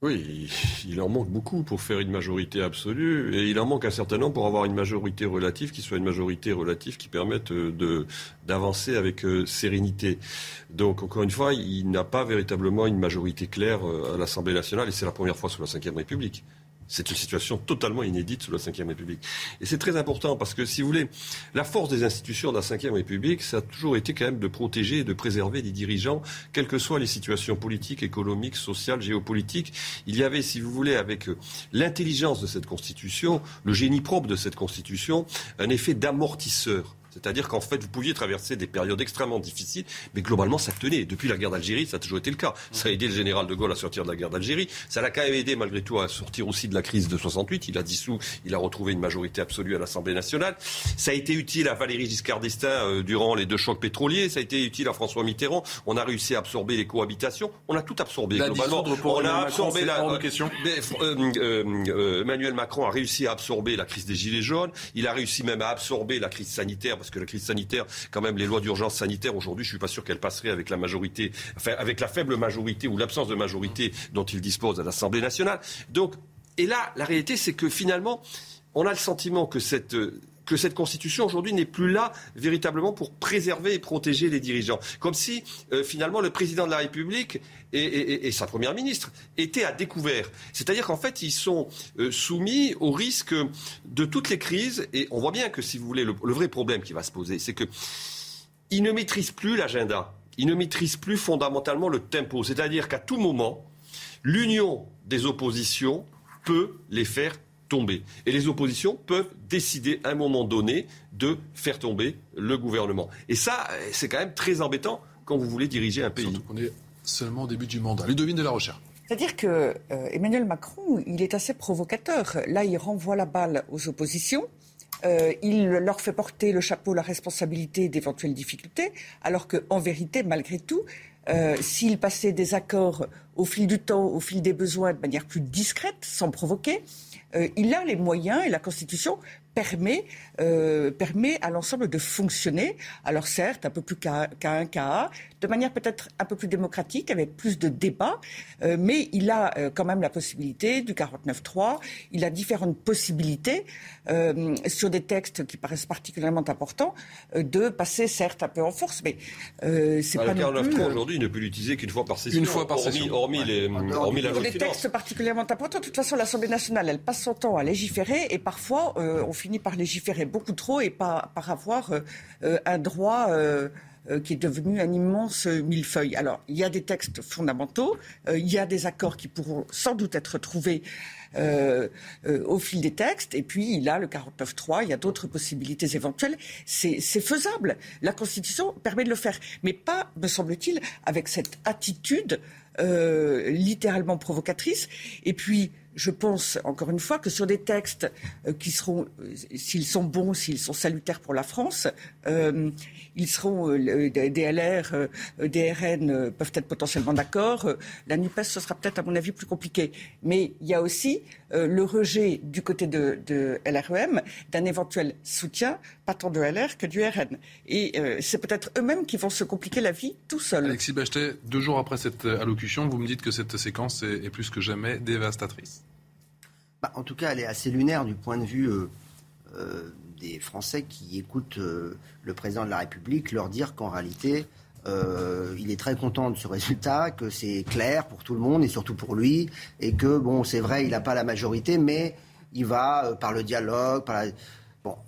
Oui, il en manque beaucoup pour faire une majorité absolue et il en manque un certain nombre pour avoir une majorité relative qui soit une majorité relative qui permette euh, d'avancer avec euh, sérénité. Donc, encore une fois, il n'a pas véritablement une majorité claire à l'Assemblée nationale et c'est la première fois sous la Ve République. C'est une situation totalement inédite sous la Ve République. Et c'est très important parce que, si vous voulez, la force des institutions de la Ve République, ça a toujours été quand même de protéger et de préserver les dirigeants, quelles que soient les situations politiques, économiques, sociales, géopolitiques. Il y avait, si vous voulez, avec euh, l'intelligence de cette Constitution, le génie propre de cette Constitution, un effet d'amortisseur. C'est-à-dire qu'en fait, vous pouviez traverser des périodes extrêmement difficiles, mais globalement, ça tenait. Depuis la guerre d'Algérie, ça a toujours été le cas. Ça a aidé le général de Gaulle à sortir de la guerre d'Algérie. Ça l'a quand même aidé, malgré tout, à sortir aussi de la crise de 68. Il a dissous, il a retrouvé une majorité absolue à l'Assemblée nationale. Ça a été utile à Valéry Giscard d'Estaing euh, durant les deux chocs pétroliers. Ça a été utile à François Mitterrand. On a réussi à absorber les cohabitations. On a tout absorbé, globalement. On a absorbé la. question. Euh, euh, Emmanuel Macron a réussi à absorber la crise des Gilets jaunes. Il a réussi même à absorber la crise sanitaire, parce que la crise sanitaire, quand même, les lois d'urgence sanitaire aujourd'hui, je suis pas sûr qu'elles passeraient avec la majorité, enfin, avec la faible majorité ou l'absence de majorité dont il dispose à l'Assemblée nationale. Donc, et là, la réalité, c'est que finalement, on a le sentiment que cette que cette constitution aujourd'hui n'est plus là véritablement pour préserver et protéger les dirigeants. Comme si euh, finalement le président de la République et, sa première ministre étaient à découvert. C'est-à-dire qu'en fait ils sont euh, soumis au risque de toutes les crises. Et on voit bien que si vous voulez le, le vrai problème qui va se poser, c'est que ils ne maîtrisent plus l'agenda. Ils ne maîtrisent plus fondamentalement le tempo. C'est-à-dire qu'à tout moment, l'union des oppositions peut les faire tomber. Et les oppositions peuvent décider à un moment donné de faire tomber le gouvernement. Et ça, c'est quand même très embêtant quand vous voulez diriger un pays. Surtout qu'on est seulement au début du mandat. Ludovine de la Recherche. C'est-à-dire que euh, Emmanuel Macron, il est assez provocateur. Là, il renvoie la balle aux oppositions. Euh, il leur fait porter le chapeau, la responsabilité d'éventuelles difficultés, alors qu'en vérité, malgré tout, euh, s'il passait des accords au fil du temps, au fil des besoins, de manière plus discrète, sans provoquer, euh, il a les moyens et la Constitution permet, euh, permet à l'ensemble de fonctionner. Alors certes, un peu plus qu'à un KA, de manière peut-être un peu plus démocratique, avec plus de débats, euh, mais il a euh, quand même la possibilité du 49-3, il a différentes possibilités euh, sur des textes qui paraissent particulièrement importants euh, de passer certes un peu en force, mais euh, c'est Ah, pas le non plus... 49.3 aujourd'hui ne peut l'utiliser qu'une fois par session. Une fois par hormis, session. Hormis, les, hormis la Pour loi de des textes particulièrement importants, de toute façon, l'Assemblée nationale, elle passe son temps à légiférer et parfois, euh, on finit par légiférer beaucoup trop et par, par avoir euh, euh, un droit euh, qui est devenu un immense millefeuille. Alors, il y a des textes fondamentaux, il y a des accords qui pourront sans doute être trouvés au fil des textes, et puis il a le 49.3, il y a d'autres possibilités éventuelles. C'est faisable. La Constitution permet de le faire, mais pas, me semble-t-il, avec cette attitude littéralement provocatrice. Et puis, je pense, encore une fois, que sur des textes euh, qui seront, euh, s'ils sont bons, s'ils sont salutaires pour la France, euh, ils seront, euh, des LR, euh, des RN peuvent être potentiellement d'accord. La NUPES, ce sera peut-être, à mon avis, plus compliqué. Mais il y a aussi le rejet du côté de, de LREM d'un éventuel soutien, pas tant de LR que du RN. Et c'est peut-être eux-mêmes qui vont se compliquer la vie tout seuls. Alexis Bachetet, deux jours après cette allocution, vous me dites que cette séquence est plus que jamais dévastatrice. Bah, en tout cas, elle est assez lunaire du point de vue euh, euh, des Français qui écoutent euh, le président de la République leur dire qu'en réalité, il est très content de ce résultat, que c'est clair pour tout le monde et surtout pour lui, et que, bon, c'est vrai, il n'a pas la majorité, mais il va, par le dialogue, par la...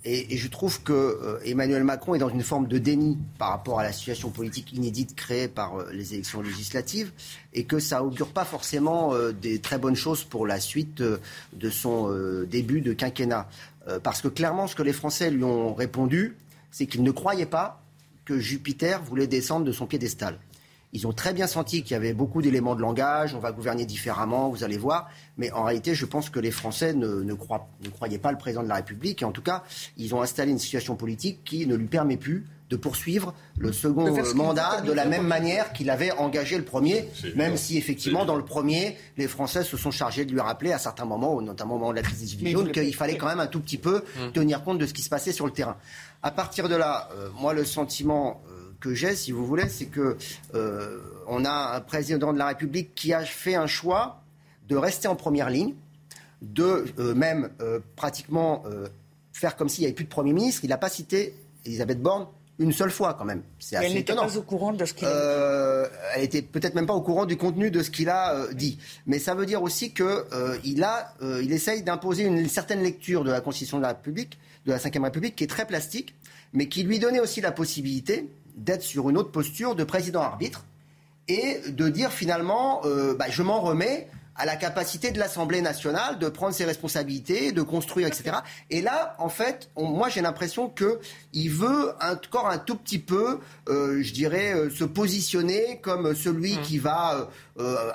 Et, je trouve que euh, Emmanuel Macron est dans une forme de déni par rapport à la situation politique inédite créée par euh, les élections législatives et que ça augure pas forcément euh, des très bonnes choses pour la suite de son début de quinquennat. Parce que clairement, ce que les Français lui ont répondu, c'est qu'ils ne croyaient pas que Jupiter voulait descendre de son piédestal. Ils ont très bien senti qu'il y avait beaucoup d'éléments de langage, on va gouverner différemment, vous allez voir. Mais en réalité, je pense que les Français ne, ne, croient- ne croyaient pas le président de la République. Et en tout cas, ils ont installé une situation politique qui ne lui permet plus de poursuivre le second mandat de la même manière qu'il avait engagé le premier, même si effectivement, dans le premier, les Français se sont chargés de lui rappeler à certains moments, notamment au moment de la crise des Gilets jaunes, qu'il fallait quand même un tout petit peu tenir compte de ce qui se passait sur le terrain. À partir de là, euh, moi, le sentiment euh, que j'ai, si vous voulez, c'est que euh, on a un président de la République qui a fait un choix de rester en première ligne, de même pratiquement faire comme s'il n'y avait plus de Premier ministre. Il n'a pas cité Elisabeth Borne une seule fois quand même. C'est assez elle n'était pas au courant de ce qu'il a euh, Elle était peut-être même pas au courant du contenu de ce qu'il a euh, dit. Mais ça veut dire aussi qu'il euh, a, il essaye d'imposer une, certaine lecture de la Constitution de la République, de la Ve République, qui est très plastique, mais qui lui donnait aussi la possibilité d'être sur une autre posture de président arbitre et de dire finalement, bah, je m'en remets à la capacité de l'Assemblée nationale de prendre ses responsabilités, de construire, etc. Et là, en fait, moi j'ai l'impression qu'il veut encore un tout petit peu, euh, je dirais, euh, se positionner comme celui mmh. qui va, euh,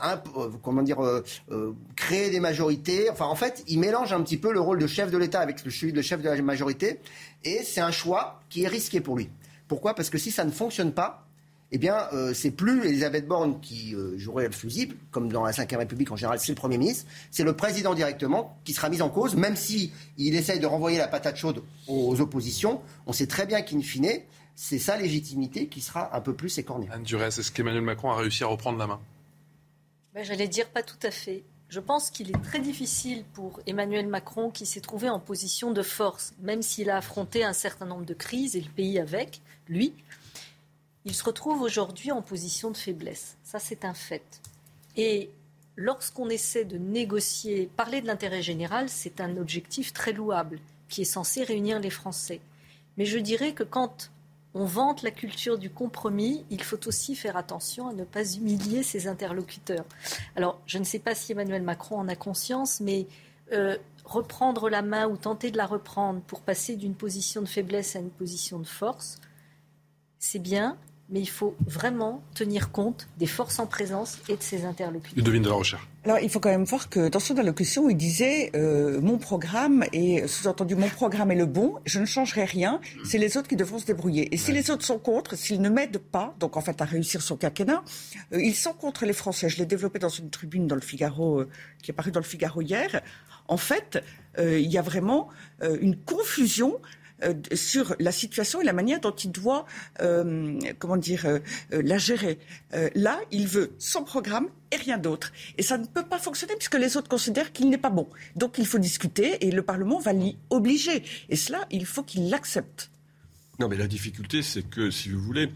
comment dire, créer des majorités. Enfin, en fait, il mélange un petit peu le rôle de chef de l'État avec celui de chef de la majorité, et c'est un choix qui est risqué pour lui. Pourquoi? Parce que si ça ne fonctionne pas, eh bien, euh, c'est plus Elisabeth Borne qui euh, jouerait le fusible, comme dans la Ve République en général, c'est le Premier ministre, c'est le président directement qui sera mis en cause, même si il essaye de renvoyer la patate chaude aux oppositions. On sait très bien qu'in fine, c'est sa légitimité qui sera un peu plus écornée. Anne Durès, est-ce qu'Emmanuel Macron a réussi à reprendre la main? Ben, J'allais dire pas tout à fait. Je pense qu'il est très difficile pour Emmanuel Macron qui s'est trouvé en position de force, même s'il a affronté un certain nombre de crises et le pays avec lui il se retrouve aujourd'hui en position de faiblesse. Ça, c'est un fait. Et lorsqu'on essaie de négocier, parler de l'intérêt général, c'est un objectif très louable qui est censé réunir les Français. Mais je dirais que quand on vante la culture du compromis, il faut aussi faire attention à ne pas humilier ses interlocuteurs. Alors, je ne sais pas si Emmanuel Macron en a conscience, mais euh, reprendre la main ou tenter de la reprendre pour passer d'une position de faiblesse à une position de force, c'est bien, mais il faut vraiment tenir compte des forces en présence et de ses interlocuteurs. devine de la recherche. Alors, il faut quand même voir que dans son allocution, il disait euh, mon programme et sous-entendu mon programme est le bon, je ne changerai rien, c'est les autres qui devront se débrouiller. Et si les autres sont contre, s'ils ne m'aident pas, donc en fait à réussir son quinquennat, euh, ils sont contre les Français. Je l'ai développé dans une tribune dans le Figaro, euh, qui est parue dans le Figaro hier. En fait, il y a vraiment une confusion euh, sur la situation et la manière dont il doit, euh, comment dire, euh, la gérer. là, il veut son programme et rien d'autre. Et ça ne peut pas fonctionner puisque les autres considèrent qu'il n'est pas bon. Donc il faut discuter et le Parlement va l'y obliger. Et cela, il faut qu'il l'accepte. Non, mais la difficulté, c'est que, si vous voulez,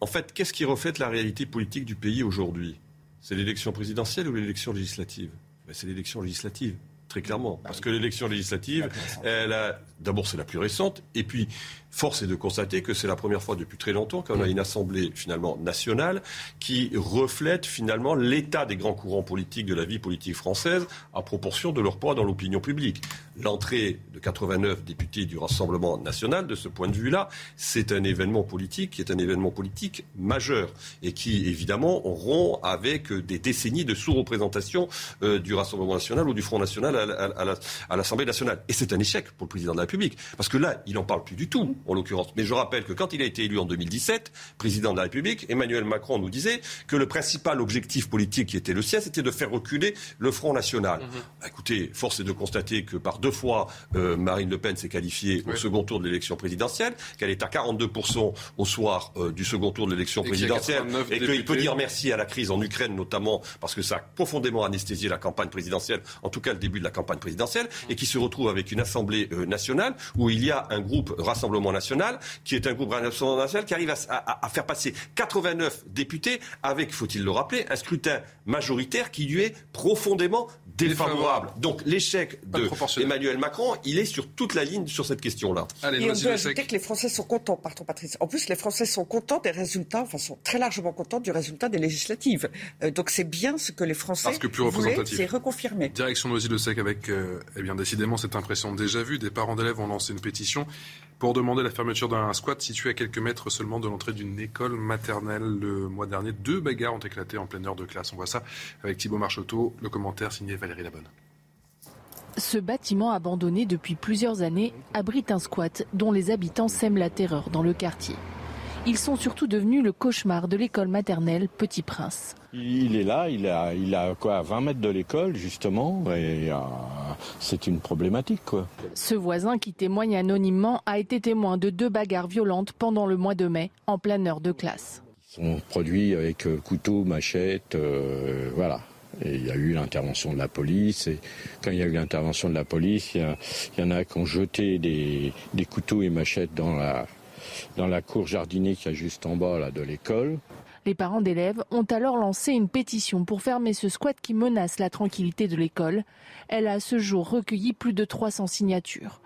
en fait, qu'est-ce qui reflète la réalité politique du pays aujourd'hui? C'est l'élection présidentielle ou l'élection législative? Ben, C'est l'élection législative très clairement. Parce que l'élection législative, elle a, d'abord c'est la plus récente, et puis force est de constater que c'est la première fois depuis très longtemps qu'on a une assemblée finalement nationale qui reflète finalement l'état des grands courants politiques de la vie politique française à proportion de leur poids dans l'opinion publique. L'entrée de 89 députés du Rassemblement national, de ce point de vue-là, c'est un événement politique qui est un événement politique majeur et qui évidemment rompt avec des décennies de sous-représentation euh, du Rassemblement national ou du Front national à, l'Assemblée nationale. Et c'est un échec pour le président de la République parce que là, il n'en parle plus du tout en l'occurrence. Mais je rappelle que quand il a été élu en 2017, président de la République, Emmanuel Macron nous disait que le principal objectif politique qui était le sien, c'était de faire reculer le Front National. Mhm. Bah, écoutez, force est de constater que par deux fois, euh, Marine Le Pen s'est qualifiée au second tour de l'élection présidentielle, qu'elle est à 42% au soir euh, du second tour de l'élection présidentielle, et qu'il peut dire merci à la crise en Ukraine notamment, parce que ça a profondément anesthésié la campagne présidentielle, en tout cas le début de la campagne présidentielle, et qui se retrouve avec une Assemblée euh, nationale où il y a un groupe Rassemblement national, qui est un groupe national qui arrive à, faire passer 89 députés avec, faut-il le rappeler, un scrutin majoritaire qui lui est profondément défavorable. Donc l'échec de Emmanuel Macron, il est sur toute la ligne sur cette question-là. Et on peut ajouter que les Français sont contents, pardon Patrice. En plus, les Français sont contents des résultats, enfin sont très largement contents du résultat des législatives. Euh, donc c'est bien ce que les Français Parce que plus représentatif. c'est reconfirmé. Direction Noisy-le-Sec avec, euh, eh bien décidément cette impression déjà vue. Des parents d'élèves ont lancé une pétition pour demander la fermeture d'un squat situé à quelques mètres seulement de l'entrée d'une école maternelle. Le mois dernier, deux bagarres ont éclaté en pleine heure de classe. On voit ça avec Thibault Marcheteau, le commentaire signé Valérie Labonne. Ce bâtiment abandonné depuis plusieurs années abrite un squat dont les habitants sèment la terreur dans le quartier. Ils sont surtout devenus le cauchemar de l'école maternelle Petit Prince. Il est là, il a, il a quoi, 20 mètres de l'école justement, et euh, c'est une problématique. Quoi. Ce voisin qui témoigne anonymement a été témoin de deux bagarres violentes pendant le mois de mai, en pleine heure de classe. Ils sont produits avec euh, couteau, machette, euh, voilà. Et il y a eu l'intervention de la police. Et quand il y a eu l'intervention de la police, il y, en a qui ont jeté des, couteaux et machettes dans la, dans la cour jardinier qui est juste en bas là, de l'école. Les parents d'élèves ont alors lancé une pétition pour fermer ce squat qui menace la tranquillité de l'école. Elle a à ce jour recueilli plus de 300 signatures.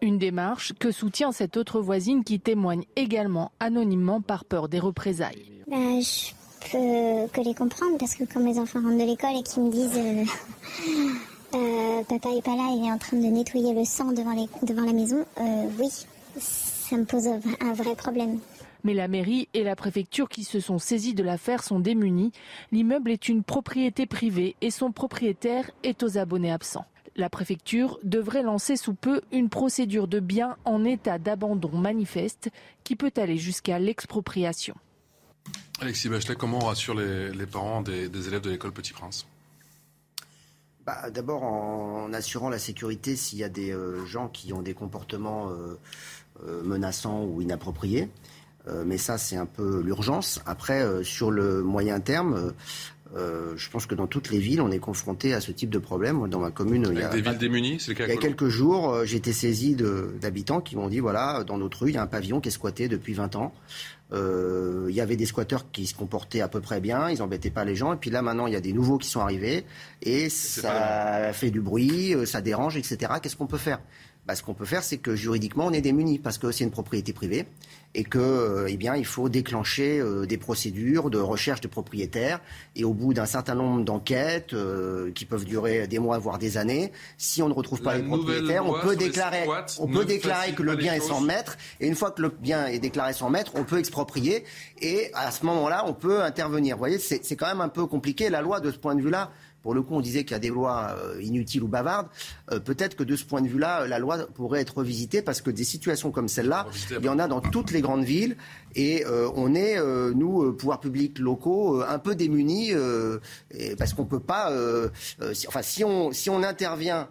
Une démarche que soutient cette autre voisine qui témoigne également anonymement par peur des représailles. Bah, je peux que les comprendre parce que quand mes enfants rentrent de l'école et qu'ils me disent euh, euh, papa est pas là, il est en train de nettoyer le sang devant, la maison, euh, oui, ça me pose un vrai problème. Mais la mairie et la préfecture qui se sont saisis de l'affaire sont démunis. L'immeuble est une propriété privée et son propriétaire est aux abonnés absents. La préfecture devrait lancer sous peu une procédure de biens en état d'abandon manifeste qui peut aller jusqu'à l'expropriation. Alexis Bachelet, comment on rassure les, parents des, élèves de l'école Petit Prince bah, D'abord en, assurant la sécurité s'il y a des euh, gens qui ont des comportements euh, euh, menaçants ou inappropriés. Mais ça, c'est un peu l'urgence. Après, sur le moyen terme, euh, je pense que dans toutes les villes, on est confronté à ce type de problème. Dans ma commune, il y a, des villes démunies, c'est Il y a quelques jours, euh, j'ai été saisi d'habitants qui m'ont dit voilà, dans notre rue, il y a un pavillon qui est squatté depuis 20 ans. Euh, il y avait des squatteurs qui se comportaient à peu près bien, ils embêtaient pas les gens. Et puis là, maintenant, il y a des nouveaux qui sont arrivés et ça fait du bruit, ça dérange, etc. Qu'est-ce qu'on peut faire? Bah, ce qu'on peut faire, c'est que juridiquement, on est démuni parce que c'est une propriété privée et que, euh, eh bien, il faut déclencher euh, des procédures de recherche de propriétaires. Et au bout d'un certain nombre d'enquêtes euh, qui peuvent durer des mois voire des années, si on ne retrouve pas les propriétaires, on peut déclarer, on peut déclarer que le bien est sans maître. Et une fois que le bien est déclaré sans maître, on peut exproprier. Et à ce moment-là, on peut intervenir. Vous voyez, c'est quand même un peu compliqué. La loi, de ce point de vue-là, pour le coup, on disait qu'il y a des lois euh, inutiles ou bavardes. Euh, peut-être que de ce point de vue-là, la loi pourrait être revisitée parce que des situations comme celle-là, il y en a dans toutes les grandes villes. Et euh, on est, nous, pouvoirs publics locaux, un peu démunis parce qu'on ne peut pas. enfin, si on, si on intervient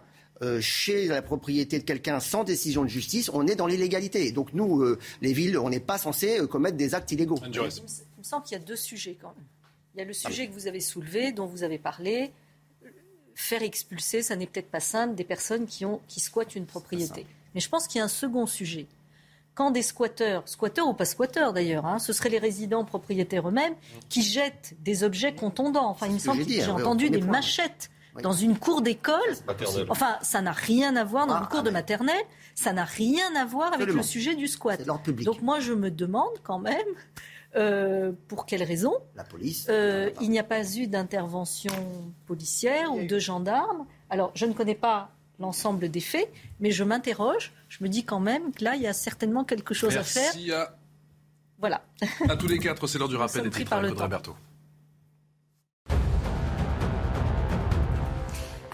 chez la propriété de quelqu'un sans décision de justice, on est dans l'illégalité. Donc nous, les villes, on n'est pas censé commettre des actes illégaux. Il me semble qu'il y a deux sujets quand même. Il y a le sujet que vous avez soulevé, dont vous avez parlé, faire expulser, ça n'est peut-être pas simple, des personnes qui, ont, qui squattent une propriété. Mais je pense qu'il y a un second sujet. Quand des squatteurs, squatteurs ou pas squatteurs d'ailleurs, hein, ce seraient les résidents propriétaires eux-mêmes qui jettent des objets contondants. Enfin, il me semble que j'ai hein, entendu des machettes dans une cour d'école. Enfin, ça n'a rien à voir dans une cour ah, de maternelle. Ça n'a rien à voir avec le sujet du squat. Donc moi, je me demande quand même euh, pour quelles raisons La police. Euh, il n'y a pas eu d'intervention policière ou de gendarmes. Alors, je ne connais pas l'ensemble des faits, mais je m'interroge. Je me dis quand même que là, il y a certainement quelque chose à faire. À... Voilà. À tous les quatre, c'est l'heure du rappel des titres par le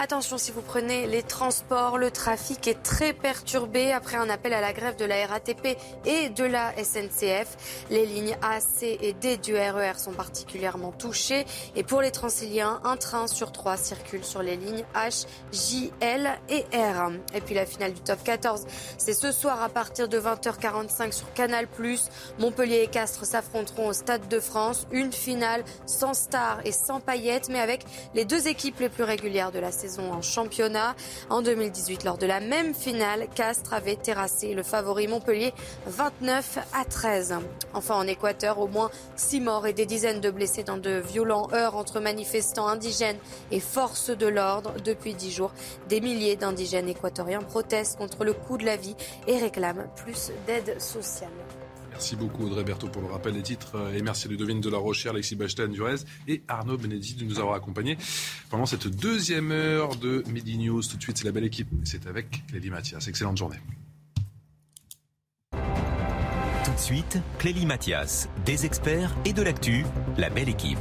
Attention, si vous prenez les transports, le trafic est très perturbé après un appel à la grève de la RATP et de la SNCF. Les lignes A, C et D du RER e sont particulièrement touchées. Et pour les Transiliens, un train sur trois circule sur les lignes H, J, L et R. Et puis la finale du top 14, c'est ce soir à partir de 20h45 sur Canal+. Montpellier et Castres s'affronteront au Stade de France. Une finale sans stars et sans paillettes, mais avec les deux équipes les plus régulières de la saison en championnat. En 2018, lors de la même finale, Castres avait terrassé le favori Montpellier 29 à 13. Enfin, en Équateur, au moins 6 morts et des dizaines de blessés dans de violents heurts entre manifestants indigènes et forces de l'ordre. Depuis 10 jours, des milliers d'indigènes équatoriens protestent contre le coût de la vie et réclament plus d'aide sociale. Merci beaucoup Audrey Berthaud pour le rappel des titres et merci Ludovine de la Rochère, Alexis Bachtan Durez et Arnaud Benedetti de nous avoir accompagnés pendant cette deuxième heure de Midi News. Tout de suite, c'est la belle équipe. C'est avec Clélie Mathias. Excellente journée. Tout de suite, Clélie Mathias, des experts et de l'actu, la belle équipe.